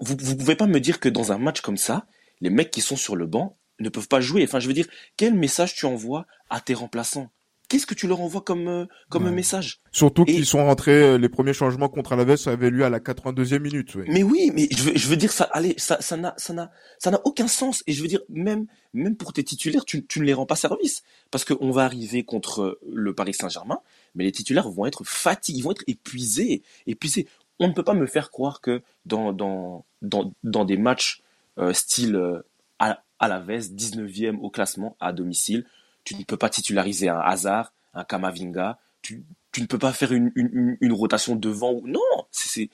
vous ne pouvez pas me dire que dans un match comme ça, les mecs qui sont sur le banc ne peuvent pas jouer. Enfin, je veux dire, quel message tu envoies à tes remplaçants? Qu'est-ce que tu leur envoies comme euh, comme un message? Surtout qu'ils sont rentrés euh, les premiers changements contre Alaves avaient lieu à la 82e minute. Mais oui, mais je veux, je veux dire ça allez ça ça n'a ça n'a ça n'a aucun sens et je veux dire même même pour tes titulaires tu, tu ne les rends pas service parce qu'on va arriver contre le Paris Saint-Germain mais les titulaires vont être fatigués, ils vont être épuisés, épuisés. On ne peut pas me faire croire que dans dans dans dans des matchs euh, style euh, à, à la 19e au classement à domicile, tu ne peux pas titulariser un Hazard, un Kamavinga. Tu, tu ne peux pas faire une, une, rotation devant. Non, c'est,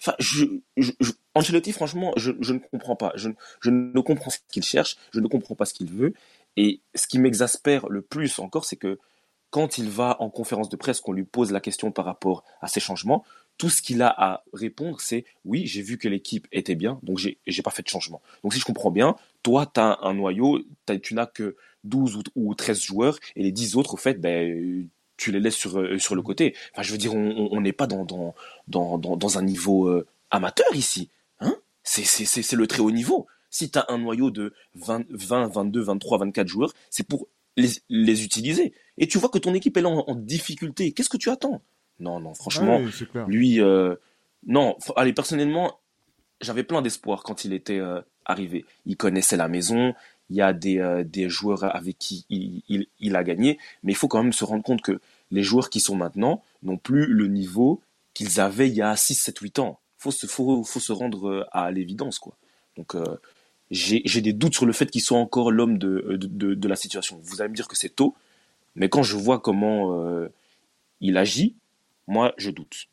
enfin, je, franchement, je, je ne comprends pas. Je, je ne comprends ce qu'il cherche. Je ne comprends pas ce qu'il veut. Et ce qui m'exaspère le plus encore, c'est que quand il va en conférence de presse, qu'on lui pose la question par rapport à ces changements, tout ce qu'il a à répondre, c'est oui, j'ai vu que l'équipe était bien, donc j'ai pas fait de changement. Donc si je comprends bien, toi, tu as un noyau, tu n'as que 12 ou, 13 joueurs et les 10 autres, au fait, ben, tu les laisses sur, euh, sur le côté. Enfin, je veux dire, on n'est pas dans, dans, dans, dans, un niveau euh, amateur ici. Hein c'est, le très haut niveau. Si tu as un noyau de 20, 20, 22, 23, 24 joueurs, c'est pour les, les, utiliser. Et tu vois que ton équipe est là en, difficulté. Qu'est-ce que tu attends? Non, non, franchement, lui, euh, non, allez, personnellement, j'avais plein d'espoir quand il était arrivé. Il connaissait la maison, il y a des, euh, des joueurs avec qui il, a gagné, mais il faut quand même se rendre compte que les joueurs qui sont maintenant n'ont plus le niveau qu'ils avaient il y a 6, 7, 8 ans. Il faut se, faut, faut se rendre euh, à l'évidence. quoi. Donc euh, j'ai des doutes sur le fait qu'il soit encore l'homme de, de, de, la situation. Vous allez me dire que c'est tôt, mais quand je vois comment euh, il agit, moi je doute.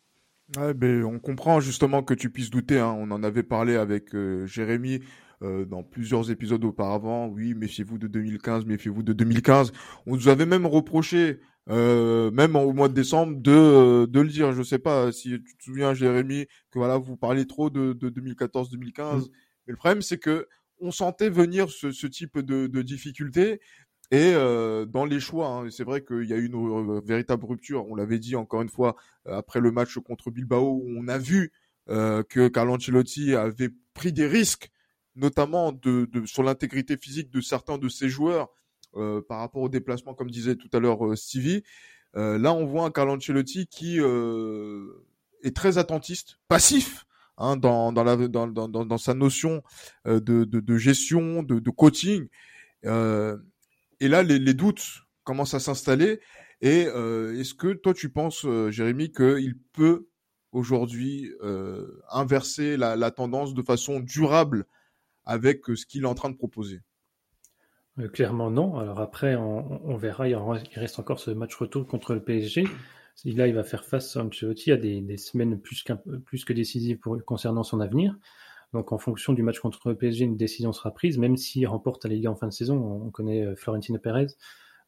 Ouais, ben, on comprend justement que tu puisses douter. Hein. On en avait parlé avec Jérémy euh, dans plusieurs épisodes auparavant. Oui, méfiez-vous de 2015, méfiez-vous de 2015. On nous avait même reproché, euh, même au mois de décembre, de, euh, de le dire. Je sais pas si tu te souviens, Jérémy, que voilà, vous parlez trop de, de 2014-2015. Mm. Mais le problème, c'est que on sentait venir ce, ce type de, de difficultés. Et euh, dans les choix, hein, c'est vrai qu'il y a eu une véritable rupture. On l'avait dit encore une fois après le match contre Bilbao, où on a vu euh, que Carlo Ancelotti avait pris des risques notamment sur l'intégrité physique de certains de ces joueurs euh, par rapport au déplacement, comme disait tout à l'heure euh, Stevie. Euh, là, on voit un Carlo Ancelotti qui est très attentiste, passif. Hein, dans, dans, sa notion de, gestion, de, coaching. et là, les, doutes commencent à s'installer. Et est-ce que toi, tu penses, Jérémy, qu'il peut aujourd'hui inverser la, tendance de façon durable avec ce qu'il est en train de proposer. clairement non. Alors après, on, verra. Il, reste encore ce match retour contre le PSG. Là, il va faire face à Ancelotti à des, des semaines plus, plus que décisives pour, concernant son avenir. Donc en fonction du match contre le PSG, une décision sera prise, même s'il remporte la Liga en fin de saison. On connaît euh, Florentino Pérez,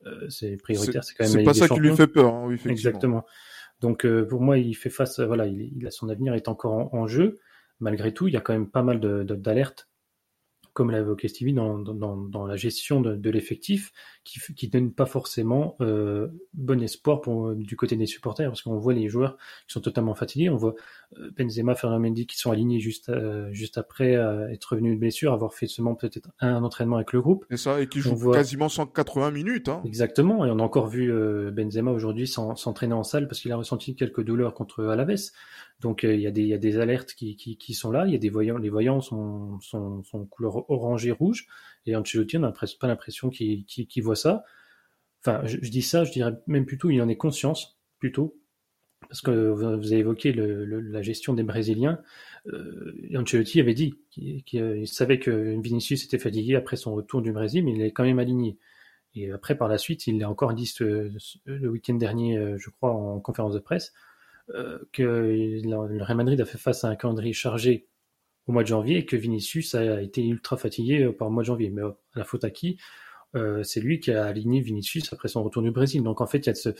euh, c'est prioritaire, c'est quand même. C'est pas ça qui lui fait peur, hein, oui, Exactement. Donc euh, pour moi, il fait face, voilà, il, a son avenir est encore en, jeu. Malgré tout, il y a quand même pas mal d'alertes comme l'a évoqué Stevie, dans, dans, dans la gestion de, de l'effectif, qui qui donne pas forcément euh, bon espoir pour euh, du côté des supporters, parce qu'on voit les joueurs qui sont totalement fatigués, on voit euh, Benzema, Fernand Mendy qui sont alignés juste euh, juste après être revenus de blessure, avoir fait seulement peut-être un entraînement avec le groupe. Et ça, et qui joue quasiment 180 minutes. Hein. Exactement, et on a encore vu Benzema aujourd'hui s'entraîner en salle parce qu'il a ressenti quelques douleurs contre Alaves. Donc il y, a des, alertes qui, sont là, il y a des voyants, les voyants sont, sont, sont couleur orange et rouge, et Ancelotti, n'a pas l'impression qu'il voit ça. Enfin, je, dis ça, je dirais même plutôt, il en est conscience, plutôt, parce que vous, avez évoqué la gestion des Brésiliens. Euh, Ancelotti avait dit qu'il savait que Vinicius était fatigué après son retour du Brésil, mais il est quand même aligné. Et après, par la suite, il l'a encore dit le week-end dernier, euh, je crois, en conférence de presse, euh, que le Real Madrid a fait face à un calendrier chargé au mois de janvier et que Vinicius a été ultra fatigué euh, par le mois de janvier. Mais euh, la faute à qui? C'est lui qui a aligné Vinicius après son retour du Brésil. Donc en fait, il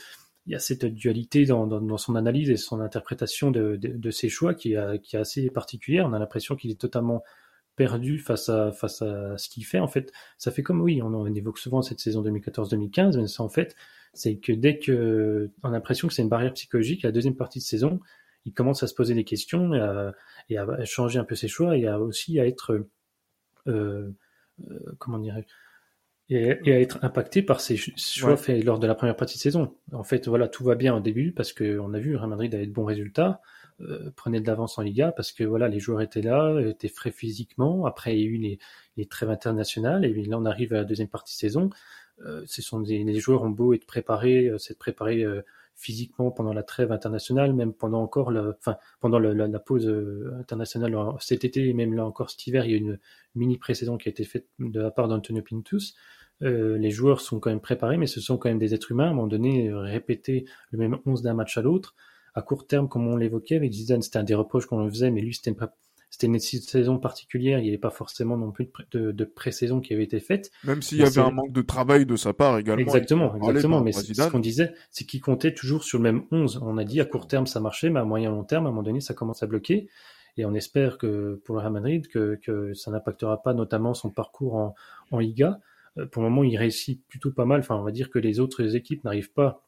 y a, cette dualité dans, son analyse et son interprétation de, ses choix qui, est assez particulière. On a l'impression qu'il est totalement perdu face à à ce qu'il fait en fait ça fait comme oui on, on évoque souvent cette saison 2014-2015 mais ça en fait c'est que dès que on a l'impression que c'est une barrière psychologique, la deuxième partie de saison, il commence à se poser des questions et à, et à changer un peu ses choix et à aussi à être euh, euh, comment dirais et, et, à être impacté par ses choix faits lors de la première partie de saison. En fait, voilà, tout va bien au début parce qu'on a vu Real Madrid avait de bons résultats, euh, prenait de l'avance en Liga parce que voilà, les joueurs étaient là, étaient frais physiquement. Après, il y a eu les, les trêves internationales et là, on arrive à la deuxième partie de saison. Euh, ce sont des, les joueurs ont beau être préparés, euh, s'être préparés euh, physiquement pendant la trêve internationale, même pendant encore le, enfin pendant le, la, la, pause internationale cet été et même là encore cet hiver, il y a une mini pré-saison qui a été faite de la part d'Antonio Pintus. Les joueurs sont quand même préparés, mais ce sont quand même des êtres humains. À un moment donné, répéter le même 11 d'un match à l'autre, à court terme, comme on l'évoquait avec Zidane, c'était un des reproches qu'on faisait, mais lui, c'était c'était une saison particulière, il n'y avait pas forcément non plus de, de pré-saison qui avait été faite. Même s'il y avait un manque de travail de sa part également. Exactement, exactement. Mais ce qu'on disait, c'est qu'il comptait toujours sur le même 11. On a dit à court terme ça marchait, mais à moyen long terme, à un moment donné, ça commence à bloquer. Et on espère que pour le Real Madrid, que, que ça n'impactera pas notamment son parcours en, en Liga. Euh, pour le moment, il réussit plutôt pas mal. Enfin, on va dire que les autres équipes n'arrivent pas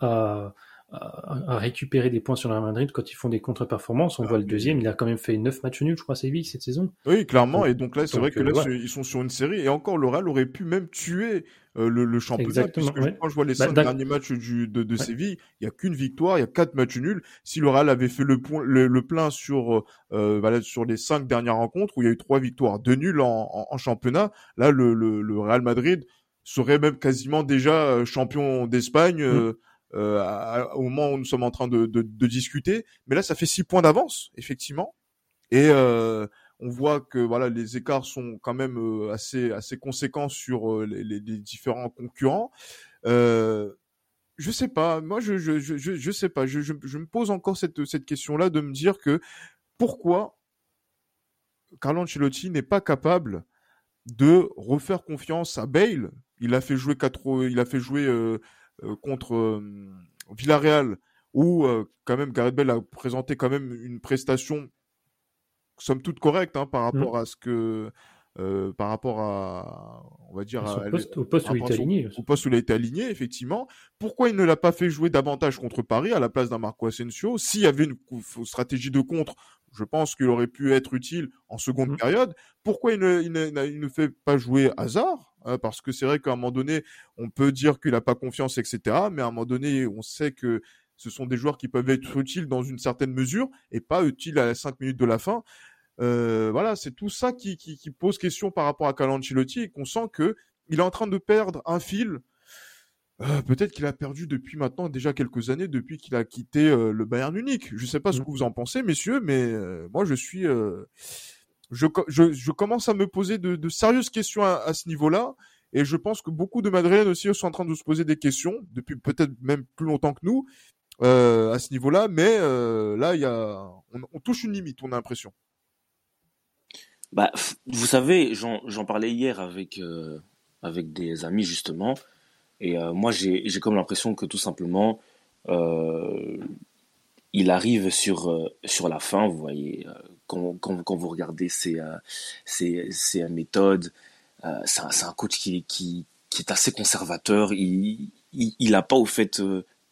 à, à, récupérer des points sur le Real Madrid quand ils font des contre-performances. On ah, voit le deuxième, il a quand même fait 9 matchs nuls, je crois, Séville cette saison. Oui, clairement. et donc là, c'est vrai que là, euh, ils sont sur une série. Et encore, le Real aurait pu même tuer euh, le, le, championnat. Exactement, puisque quand je vois les 5 bah, derniers matchs du, de, de Séville, il y a qu'une victoire, il y a 4 matchs nuls. Si le Real avait fait le, point, le, plein sur, euh, voilà, sur les 5 dernières rencontres, où il y a eu 3 victoires, 2 nuls en, en, en championnat, là, le, le, Real Madrid serait même quasiment déjà champion d'Espagne. Mm euh, au moment où nous sommes en train de, de, de discuter. Mais là, ça fait six points d'avance, effectivement. Et euh, on voit que voilà, les écarts sont quand même euh, assez assez conséquents sur euh, les, les, différents concurrents. Euh, je sais pas, moi je je je je sais pas, je, je, je me pose encore cette cette question-là de me dire que pourquoi Carlo Ancelotti n'est pas capable de refaire confiance à Bale. Il a fait jouer quatre, il a fait jouer euh, euh, contre euh, Villarreal, où euh, quand même Gareth Bale a présenté quand même une prestation somme toute correcte hein, par rapport mmh. à ce que euh, par rapport à, on va dire, à, poste, au poste où il était aligné. Au poste où il a été aligné, effectivement. Pourquoi il ne l'a pas fait jouer davantage contre Paris à la place d'un Marco Asensio? S'il y avait une stratégie de contre, je pense qu'il aurait pu être utile en seconde mmh. période. Pourquoi il ne, il, ne, il ne fait pas jouer Hazard? Hein, parce que c'est vrai qu'à un moment donné, on peut dire qu'il n'a pas confiance, etc. Mais à un moment donné, on sait que ce sont des joueurs qui peuvent être utiles dans une certaine mesure et pas utiles à 5 minutes de la fin. Euh, voilà, c'est tout ça qui, qui, qui, pose question par rapport à Calancelotti et qu'on sent que il est en train de perdre un fil. Euh, Peut-être qu'il a perdu depuis maintenant déjà quelques années, depuis qu'il a quitté euh, le Bayern Munich. Je ne sais pas ce mmh. que vous en pensez, messieurs, mais moi je suis, je, commence à me poser de, sérieuses questions à, ce niveau-là. Et je pense que beaucoup de Madrilènes aussi sont en train de se poser des questions depuis peut-être même plus longtemps que nous euh, à ce niveau-là. Mais euh, là, on, touche une limite, on a l'impression. Bah, vous savez, j'en parlais hier avec euh, avec des amis justement, et moi j'ai comme l'impression que tout simplement il arrive sur sur la fin, vous voyez, quand, quand, quand vous regardez ses ses, ses méthodes, c'est un, un, coach qui, qui qui est assez conservateur. Il il, il a pas au fait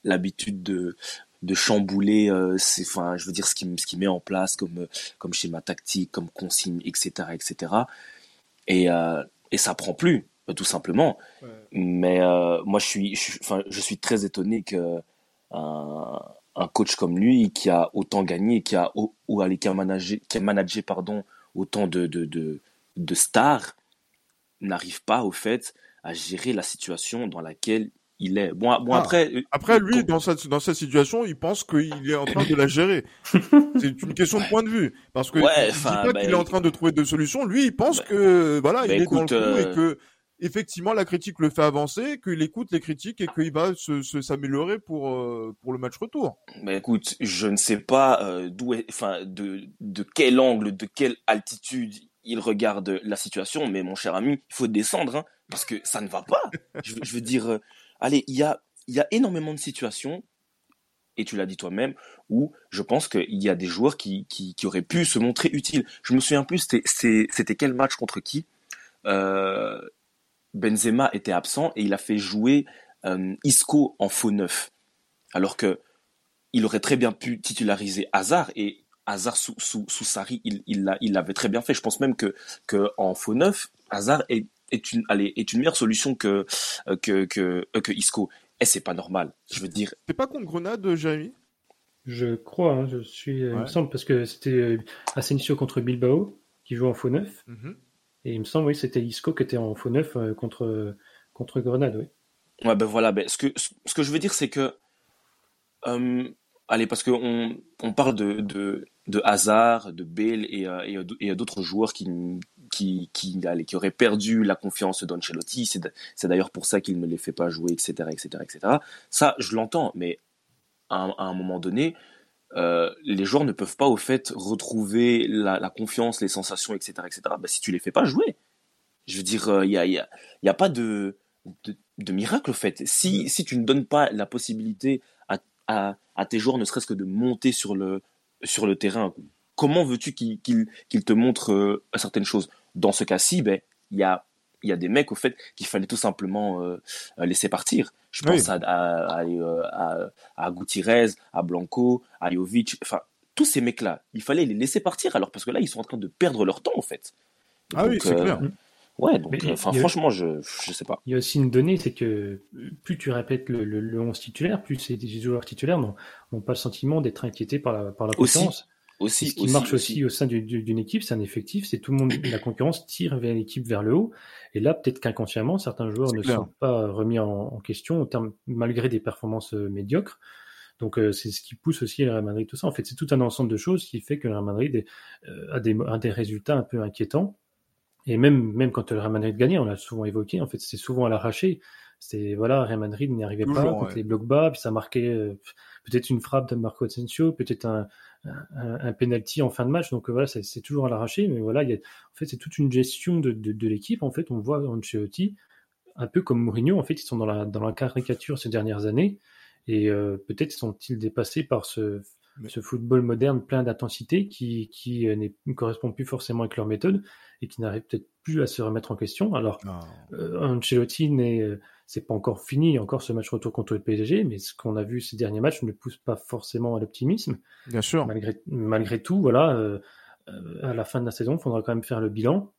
l'habitude de de chambouler euh, enfin je veux dire ce qui ce qui met en place comme comme schéma tactique comme consigne etc etc et euh, et ça prend plus tout simplement. Mais euh, moi je suis enfin je, suis très étonné que un, un, coach comme lui qui a autant gagné qui a ou, qui a managé qui a managé pardon autant de de de, de stars n'arrive pas au fait à gérer la situation dans laquelle il est. Bon, bon ah. après. Euh, après, lui, dans cette, dans cette situation, il pense qu'il est en train de la gérer. *laughs* c'est une question de point de vue. Parce que, ouais, il dit pas qu'il est en train de trouver des solutions. Lui, il pense bah, que, voilà, il est dans le coup et euh, que, effectivement, la critique le fait avancer, qu'il écoute les critiques et qu'il va se, s'améliorer pour, euh, pour le match retour. Mais écoute, je ne sais pas, d'où enfin, de, de quel angle, de quelle altitude il regarde la situation, mais mon cher ami, il faut descendre, hein, parce que ça ne va pas. je, veux dire, allez, il y a, y a énormément de situations, et tu l'as dit toi-même, où je pense qu'il y a des joueurs qui, qui, qui, auraient pu se montrer utiles. Je me souviens plus, c'était quel match contre qui euh, Benzema était absent et il a fait jouer euh, Isco en faux neuf. Alors que il aurait très bien pu titulariser Hazard et Hazard sous, sous, sous Sarri, il, il, il l'avait très bien fait. Je pense même que, que en faux neuf, Hazard est est une, allez, est une meilleure solution que, euh, que, que, euh, que Isco. Et c'est pas normal. Je veux dire. C'est pas contre Grenade, Jérémy? Je crois, hein, je suis, il me semble, parce que c'était Asensio contre Bilbao, qui joue en faux neuf. Mhm. Et il me semble, oui, c'était Isco qui était en faux neuf contre, contre Grenade, oui. Ouais, ben voilà, ben, ce, que, ce que je veux dire, c'est que. allez, parce qu'on on parle de, de, de Hazard, de Bale et, et, et d'autres joueurs qui, qui, qui, allez, qui aurait perdu la confiance d'Ancelotti. C'est d'ailleurs pour ça qu'il ne les fait pas jouer, etc., etc., etc. Ça, je l'entends, mais à, un moment donné, euh, les joueurs ne peuvent pas au fait retrouver la, la confiance, les sensations, etc., etc. Bah, si tu les fais pas jouer, je veux dire, il euh, n'y a, y a, y a, pas de, de, de, miracle au fait. Si, si tu ne donnes pas la possibilité à, à, à tes joueurs, ne serait-ce que de monter sur le, sur le terrain, comment veux-tu qu'ils te montrent euh, certaines choses? Dans ce cas-ci, ben, il y a, y a des mecs, au fait, qu'il fallait tout simplement euh, laisser partir. Je pense à, à, à, à, Gutiérrez, à Blanco, à Jovic, enfin, tous ces mecs-là, il fallait les laisser partir, alors, parce que là, ils sont en train de perdre leur temps, en fait. Ah oui, c'est clair. Euh, ouais, donc, enfin, franchement, je, je sais pas. Il y a aussi une donnée, c'est que plus tu répètes le, le, 11 titulaire, plus ces joueurs titulaires n'ont pas le sentiment d'être inquiétés par la, par la concurrence. Aussi, ce qui marche aussi, au sein d'une équipe, c'est un effectif, c'est tout le monde, la concurrence tire vers l'équipe vers le haut. Et là, peut-être qu'inconsciemment, certains joueurs ne sont pas remis en, question au terme, malgré des performances euh, médiocres. Donc euh, c'est ce qui pousse aussi le Real Madrid tout ça. En fait, c'est tout un ensemble de choses qui fait que le Real Madrid euh, a, des, a des résultats un peu inquiétants. Et même même quand le Real Madrid gagnait, on l'a souvent évoqué. En fait, c'est souvent à l'arraché. C'est voilà, Real Madrid n'y arrivait pas contre les blocs bas, puis ça marquait peut-être une frappe de Marco Asensio, peut-être un, un, un penalty en fin de match. Donc voilà, c'est toujours à l'arraché. Mais voilà, il y a, en fait, c'est toute une gestion de, de, de l'équipe. En fait, on voit Ancelotti un peu comme Mourinho. En fait, ils sont dans la, dans la caricature ces dernières années. Et euh, peut-être sont-ils dépassés par ce, ce football moderne plein d'intensité qui, qui euh, ne correspond plus forcément avec leur méthode et qui n'arrive peut-être plus à se remettre en question. Alors, euh, Ancelotti n'est c'est pas encore fini, encore ce match retour contre le PSG, mais ce qu'on a vu ces derniers matchs ne pousse pas forcément à l'optimisme. Bien sûr. Malgré, malgré tout, voilà, euh, euh, à la fin de la saison, il faudra quand même faire le bilan.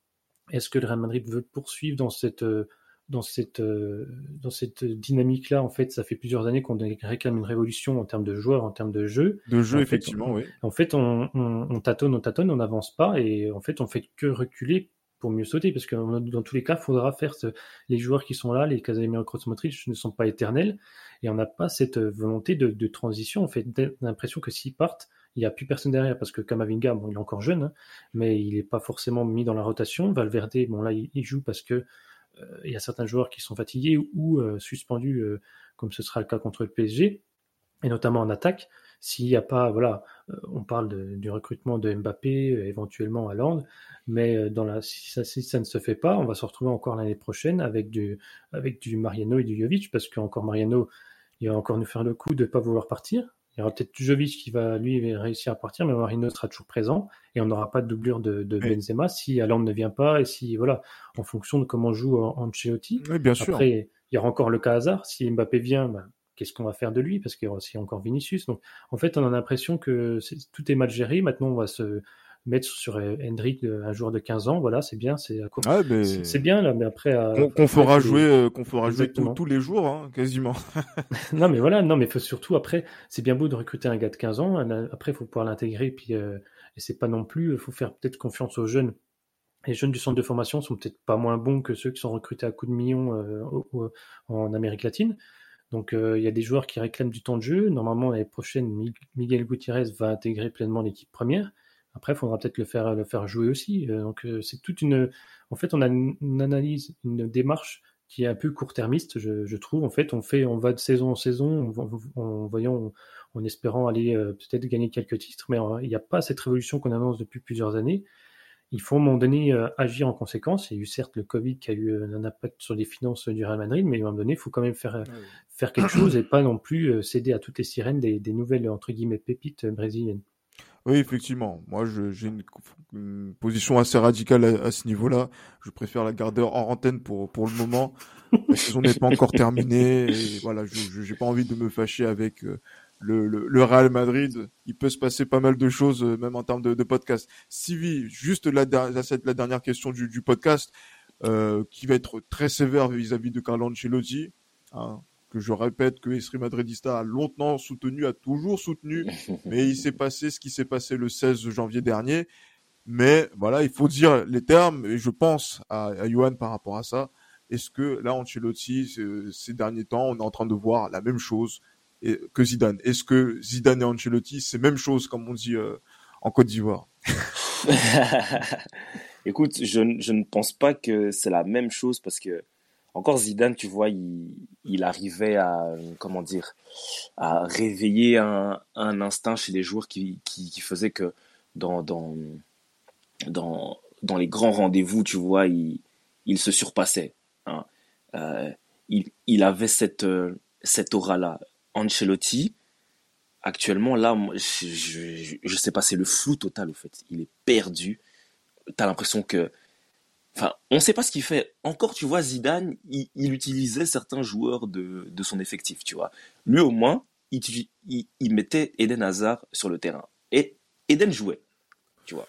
Est-ce que le Real Madrid veut poursuivre dans cette euh, dans cette dans cette dynamique là en fait ça fait plusieurs années qu'on réclame une révolution en termes de joueurs en termes de jeu de jeu effectivement oui en fait on, on, on, tâtonne on tâtonne on n'avance pas et en fait on fait que reculer pour mieux sauter, parce que dans tous les cas, il faudra faire ce, les joueurs qui sont là, les Casemiro Modric ne sont pas éternels, et on n'a pas cette volonté de, de, transition. On fait l'impression que s'ils partent, il n'y a plus personne derrière parce que Kamavinga, bon, il est encore jeune, hein, mais il n'est pas forcément mis dans la rotation. Valverde, bon là, il, joue parce que euh, il y a certains joueurs qui sont fatigués ou euh, suspendus, euh, comme ce sera le cas contre le PSG, et notamment en attaque. S'il n'y a pas, voilà, on parle du recrutement de Mbappé, éventuellement à Lande, mais si ça, ne se fait pas, on va se retrouver encore l'année prochaine avec du, avec du Mariano et du Jovic, parce qu'encore Mariano, il va encore nous faire le coup de ne pas vouloir partir. Il y aura peut-être Jovic qui va lui réussir à partir, mais Marino sera toujours présent et on n'aura pas de doublure de, Benzema si Allende ne vient pas et si voilà, en fonction de comment joue Ancelotti. Oui, bien sûr. Après, il y aura encore le cas hasard. Si Mbappé vient, bah, qu'est-ce qu'on va faire de lui? Parce qu'il y aura aussi encore Vinicius. Donc, en fait, on a l'impression que tout est mal géré. Maintenant, on va se mettre sur euh, Hendrik un joueur de 15 ans, voilà, c'est bien, c'est c'est bien là, mais après qu'on fera jouer, qu'on fera jouer tous les jours, hein, quasiment. *laughs* *laughs* non, mais voilà, non, mais faut surtout après, c'est bien beau de recruter un gars de 15 ans, après il faut pouvoir l'intégrer, puis euh, et c'est pas non plus, il faut faire peut-être confiance aux jeunes. Les jeunes du centre de formation sont peut-être pas moins bons que ceux qui sont recrutés à coups de millions euh, en Amérique latine. Donc il y a des joueurs qui réclament du temps de jeu. Normalement l'année prochaine, Miguel Gutiérrez va intégrer pleinement l'équipe première. Après, il faudra peut-être le faire, le faire jouer aussi. Euh, donc, euh, c'est toute une. En fait, on a une, analyse, une démarche qui est un peu court-termiste, je, trouve. En fait, on fait, on va de saison en saison, en, voyant, en, espérant aller euh, peut-être gagner quelques titres, mais il n'y a pas cette révolution qu'on annonce depuis plusieurs années. Il faut à un moment donné agir en conséquence. Il y a eu certes le Covid qui a eu un impact sur les finances du Real Madrid, mais à un moment donné, il faut quand même faire, faire quelque chose et pas non plus céder à toutes les sirènes des, des nouvelles entre guillemets pépites brésiliennes. Oui, effectivement. Moi, j'ai une, position assez radicale à, ce niveau-là. Je préfère la garder hors antenne pour, pour le moment. La saison n'est pas encore terminée. Voilà, je n'ai pas envie de me fâcher avec euh, le, le, Real Madrid. Il peut se passer pas mal de choses, euh, même en termes de, de podcast. Sivi, juste la, la, la dernière question du, du podcast, euh, qui va être très sévère vis-à-vis de Carlo Ancelotti. Hein que je répète que Esri Madridista a longtemps soutenu, a toujours soutenu, *laughs* mais il s'est passé ce qui s'est passé le 16 janvier dernier. Mais voilà, il faut dire les termes, et je pense à, à Johan par rapport à ça. Est-ce que là, Ancelotti, ces derniers temps, on est en train de voir la même chose que Zidane? Est-ce que Zidane et Ancelotti, c'est même chose, comme on dit euh, en Côte d'Ivoire? *laughs* Écoute, je, je ne pense pas que c'est la même chose parce que encore Zidane, tu vois, il, arrivait à, comment dire, à réveiller un, instinct chez les joueurs qui, qui, faisait que dans, dans, dans, dans les grands rendez-vous, tu vois, il, il se surpassait. Hein. Euh, il, avait cette, cette aura-là. Ancelotti, actuellement, là, je, je, sais pas, c'est le flou total, au fait. Il est perdu. Tu as l'impression que Enfin, on ne sait pas ce qu'il fait. Encore, tu vois, Zidane, il, utilisait certains joueurs de, son effectif, tu vois. Lui, au moins, il, il, mettait Eden Hazard sur le terrain. Et Eden jouait, tu vois.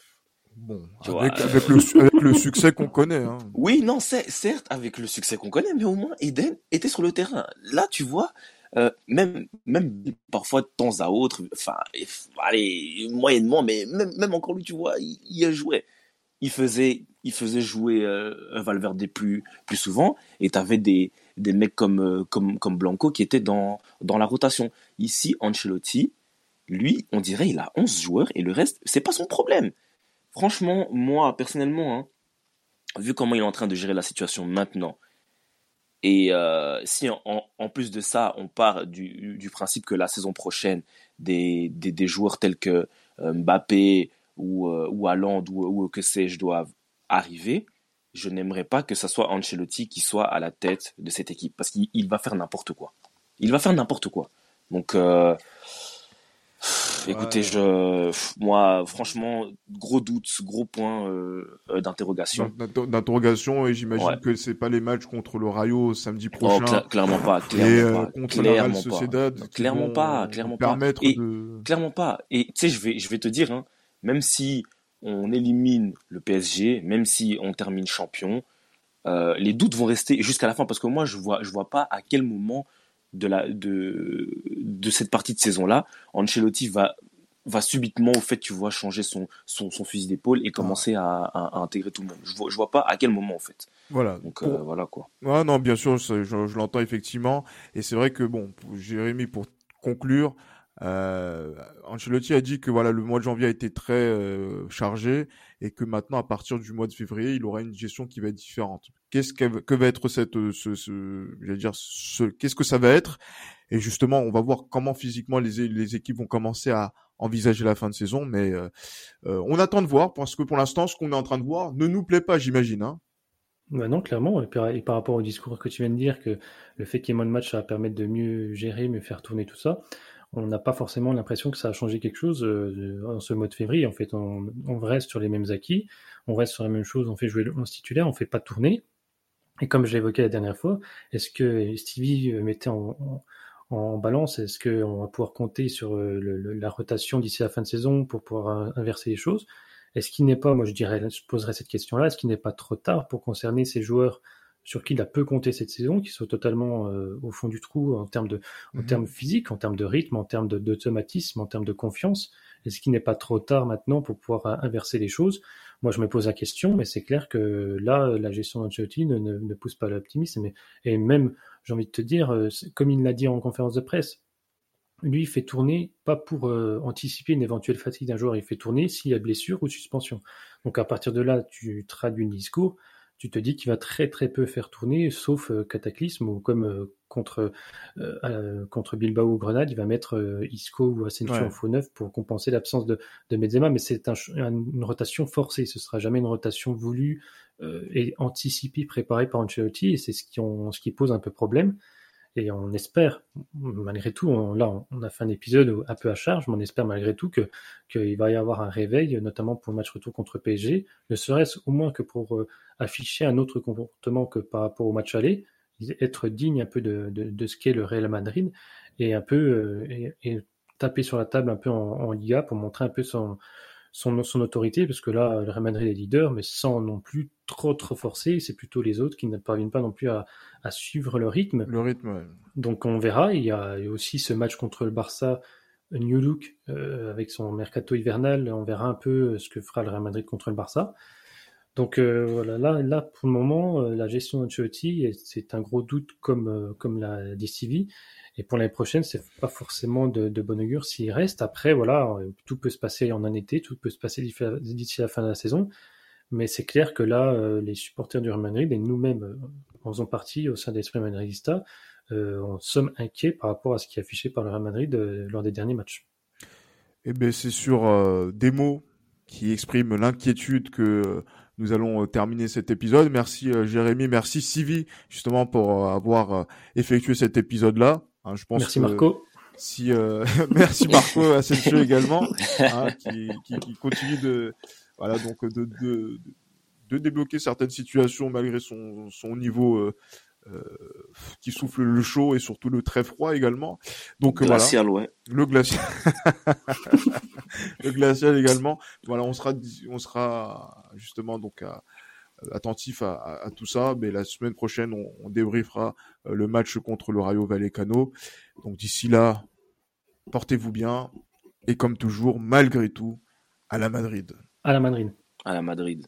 Bon, avec, le, succès qu'on connaît. Hein. Oui, non, certes, avec le succès qu'on connaît, mais au moins, Eden était sur le terrain. Là, tu vois, euh, même, même parfois de temps à autre, enfin, allez, moyennement, mais même, même encore lui, tu vois, il, il jouait il faisait, il faisait jouer euh, Valverde plus, souvent, et tu avais des, mecs comme, euh, comme, Blanco qui étaient dans, la rotation. Ici, Ancelotti, lui, on dirait, il a 11 joueurs, et le reste, c'est pas son problème. Franchement, moi, personnellement, hein, vu comment il est en train de gérer la situation maintenant, et euh, si en, plus de ça, on part du, principe que la saison prochaine, des, joueurs tels que Mbappé, ou, euh, ou ou, que sais-je doivent arriver, je n'aimerais pas que ce soit Ancelotti qui soit à la tête de cette équipe parce qu'il va faire n'importe quoi. Il va faire n'importe quoi. Donc, euh, écoutez, je, moi, franchement, gros doute, gros point euh, d'interrogation. D'interrogation, et j'imagine que c'est pas les matchs contre le Rayo samedi prochain. Oh, clairement pas. Clairement pas. Contre clairement la Sociedad. Clairement pas. Clairement pas. Clairement pas. Et tu sais, je vais, je vais te dire, hein, même si on élimine le PSG, même si on termine champion, euh, les doutes vont rester jusqu'à la fin parce que moi je vois je vois pas à quel moment de la de de cette partie de saison là Ancelotti va va subitement au fait tu vois changer son son, son fusil d'épaule et commencer à, à, intégrer tout le monde. Je vois je vois pas à quel moment en fait. Voilà. Donc euh, voilà quoi. Ah non bien sûr je, je l'entends effectivement. Et c'est vrai que bon Jérémy pour conclure Euh, Ancelotti a dit que voilà le mois de janvier a été très euh, chargé et que maintenant à partir du mois de février il aura une gestion qui va être différente. Qu'est-ce que, que va être cette ce, ce je dire ce qu'est-ce que ça va être? Et justement on va voir comment physiquement les les équipes vont commencer à envisager la fin de saison mais euh, euh on attend de voir parce que pour l'instant ce qu'on est en train de voir ne nous plaît pas j'imagine hein. Bah non, clairement. Et par, rapport au discours que tu viens de dire, que le fait qu'il y ait moins de matchs, ça va permettre de mieux gérer, mieux faire tourner tout ça on n'a pas forcément l'impression que ça a changé quelque chose euh, en ce mois de février. En fait, on, reste sur les mêmes acquis, on reste sur la même chose, on fait jouer le 11 titulaire, on fait pas tourner. Et comme je l'évoquais la dernière fois, est-ce que Stevie mettait en, balance, est-ce qu'on va pouvoir compter sur euh, la rotation d'ici la fin de saison pour pouvoir inverser les choses? Est-ce qu'il n'est pas, moi je dirais, je poserais cette question-là, est-ce qu'il n'est pas trop tard pour concerner ces joueurs sur qui il a peu compté cette saison, qui sont totalement euh, au fond du trou en termes de, en mhm. termes physiques, en termes de rythme, en termes d'automatisme, en termes de confiance. Est-ce qu'il n'est pas trop tard maintenant pour pouvoir euh, inverser les choses? Moi, je me pose la question, mais c'est clair que là, la gestion d'Ancelotti ne, ne, pousse pas l'optimisme. Et, même, j'ai envie de te dire, euh, comme il l'a dit en conférence de presse, lui, il fait tourner pas pour anticiper une éventuelle fatigue d'un joueur, il fait tourner s'il y a blessure ou suspension. Donc à partir de là, tu traduis le discours tu te dis qu'il va très très peu faire tourner, sauf euh, Cataclysme ou comme euh, contre euh, contre Bilbao ou Grenade, il va mettre Isco ou Asensio en faux neuf pour compenser l'absence de, de Benzema, mais c'est une rotation forcée, ce sera jamais une rotation voulue et anticipée, préparée par Ancelotti, et c'est ce qui, ce qui pose un peu problème. Et on espère, malgré tout, là, on a fait un épisode un peu à charge, mais on espère malgré tout qu'il va y avoir un réveil, notamment pour le match retour contre PSG, ne serait-ce au moins que pour euh, afficher un autre comportement que par rapport au match aller, être digne un peu de, ce qu'est le Real Madrid et un peu euh, et, taper sur la table un peu en, en Liga pour montrer un peu son son, son autorité, parce que là, le Real Madrid est leader, mais sans non plus trop trop forcer. C'est plutôt les autres qui ne parviennent pas non plus à, à suivre le rythme. Le rythme. Donc on verra. Il y a aussi ce match contre le Barça, New Look, euh, avec son mercato hivernal. On verra un peu ce que fera le Real Madrid contre le Barça. Donc euh, voilà, là, là pour le moment, euh, la gestion d'Ancelotti, c'est un gros doute comme, comme la DCV. Et pour l'année prochaine, c'est pas forcément de, de bon augure s'il reste. Après, voilà, tout peut se passer en un été, tout peut se passer d'ici la fin de la saison. Mais c'est clair que là, euh, les supporters du Real Madrid et nous-mêmes euh, en faisant partie au sein d'Esprit Madridista, euh, on sommes inquiets par rapport à ce qui est affiché par le Real Madrid lors des derniers matchs. Eh bien, c'est sur des mots qui expriment l'inquiétude que nous allons terminer cet épisode. Merci Jérémy, merci Sivi justement pour avoir effectué cet épisode-là. Hein, je pense merci Marco. Si euh, *laughs* merci Marco à jeu également, hein, qui, qui, qui, continue de voilà donc de, de, de, débloquer certaines situations malgré son, son niveau euh, euh, qui souffle le chaud et surtout le très froid également. Donc glacial, voilà. ouais. Le glacial. *laughs* le glacial également. Voilà, on sera on sera justement donc à attentif à, à, tout ça. Mais la semaine prochaine, on, on débriefera euh, le match contre le Rayo Vallecano. Donc d'ici là, portez-vous bien. Et comme toujours, malgré tout, à la Madrid. À la Madrid.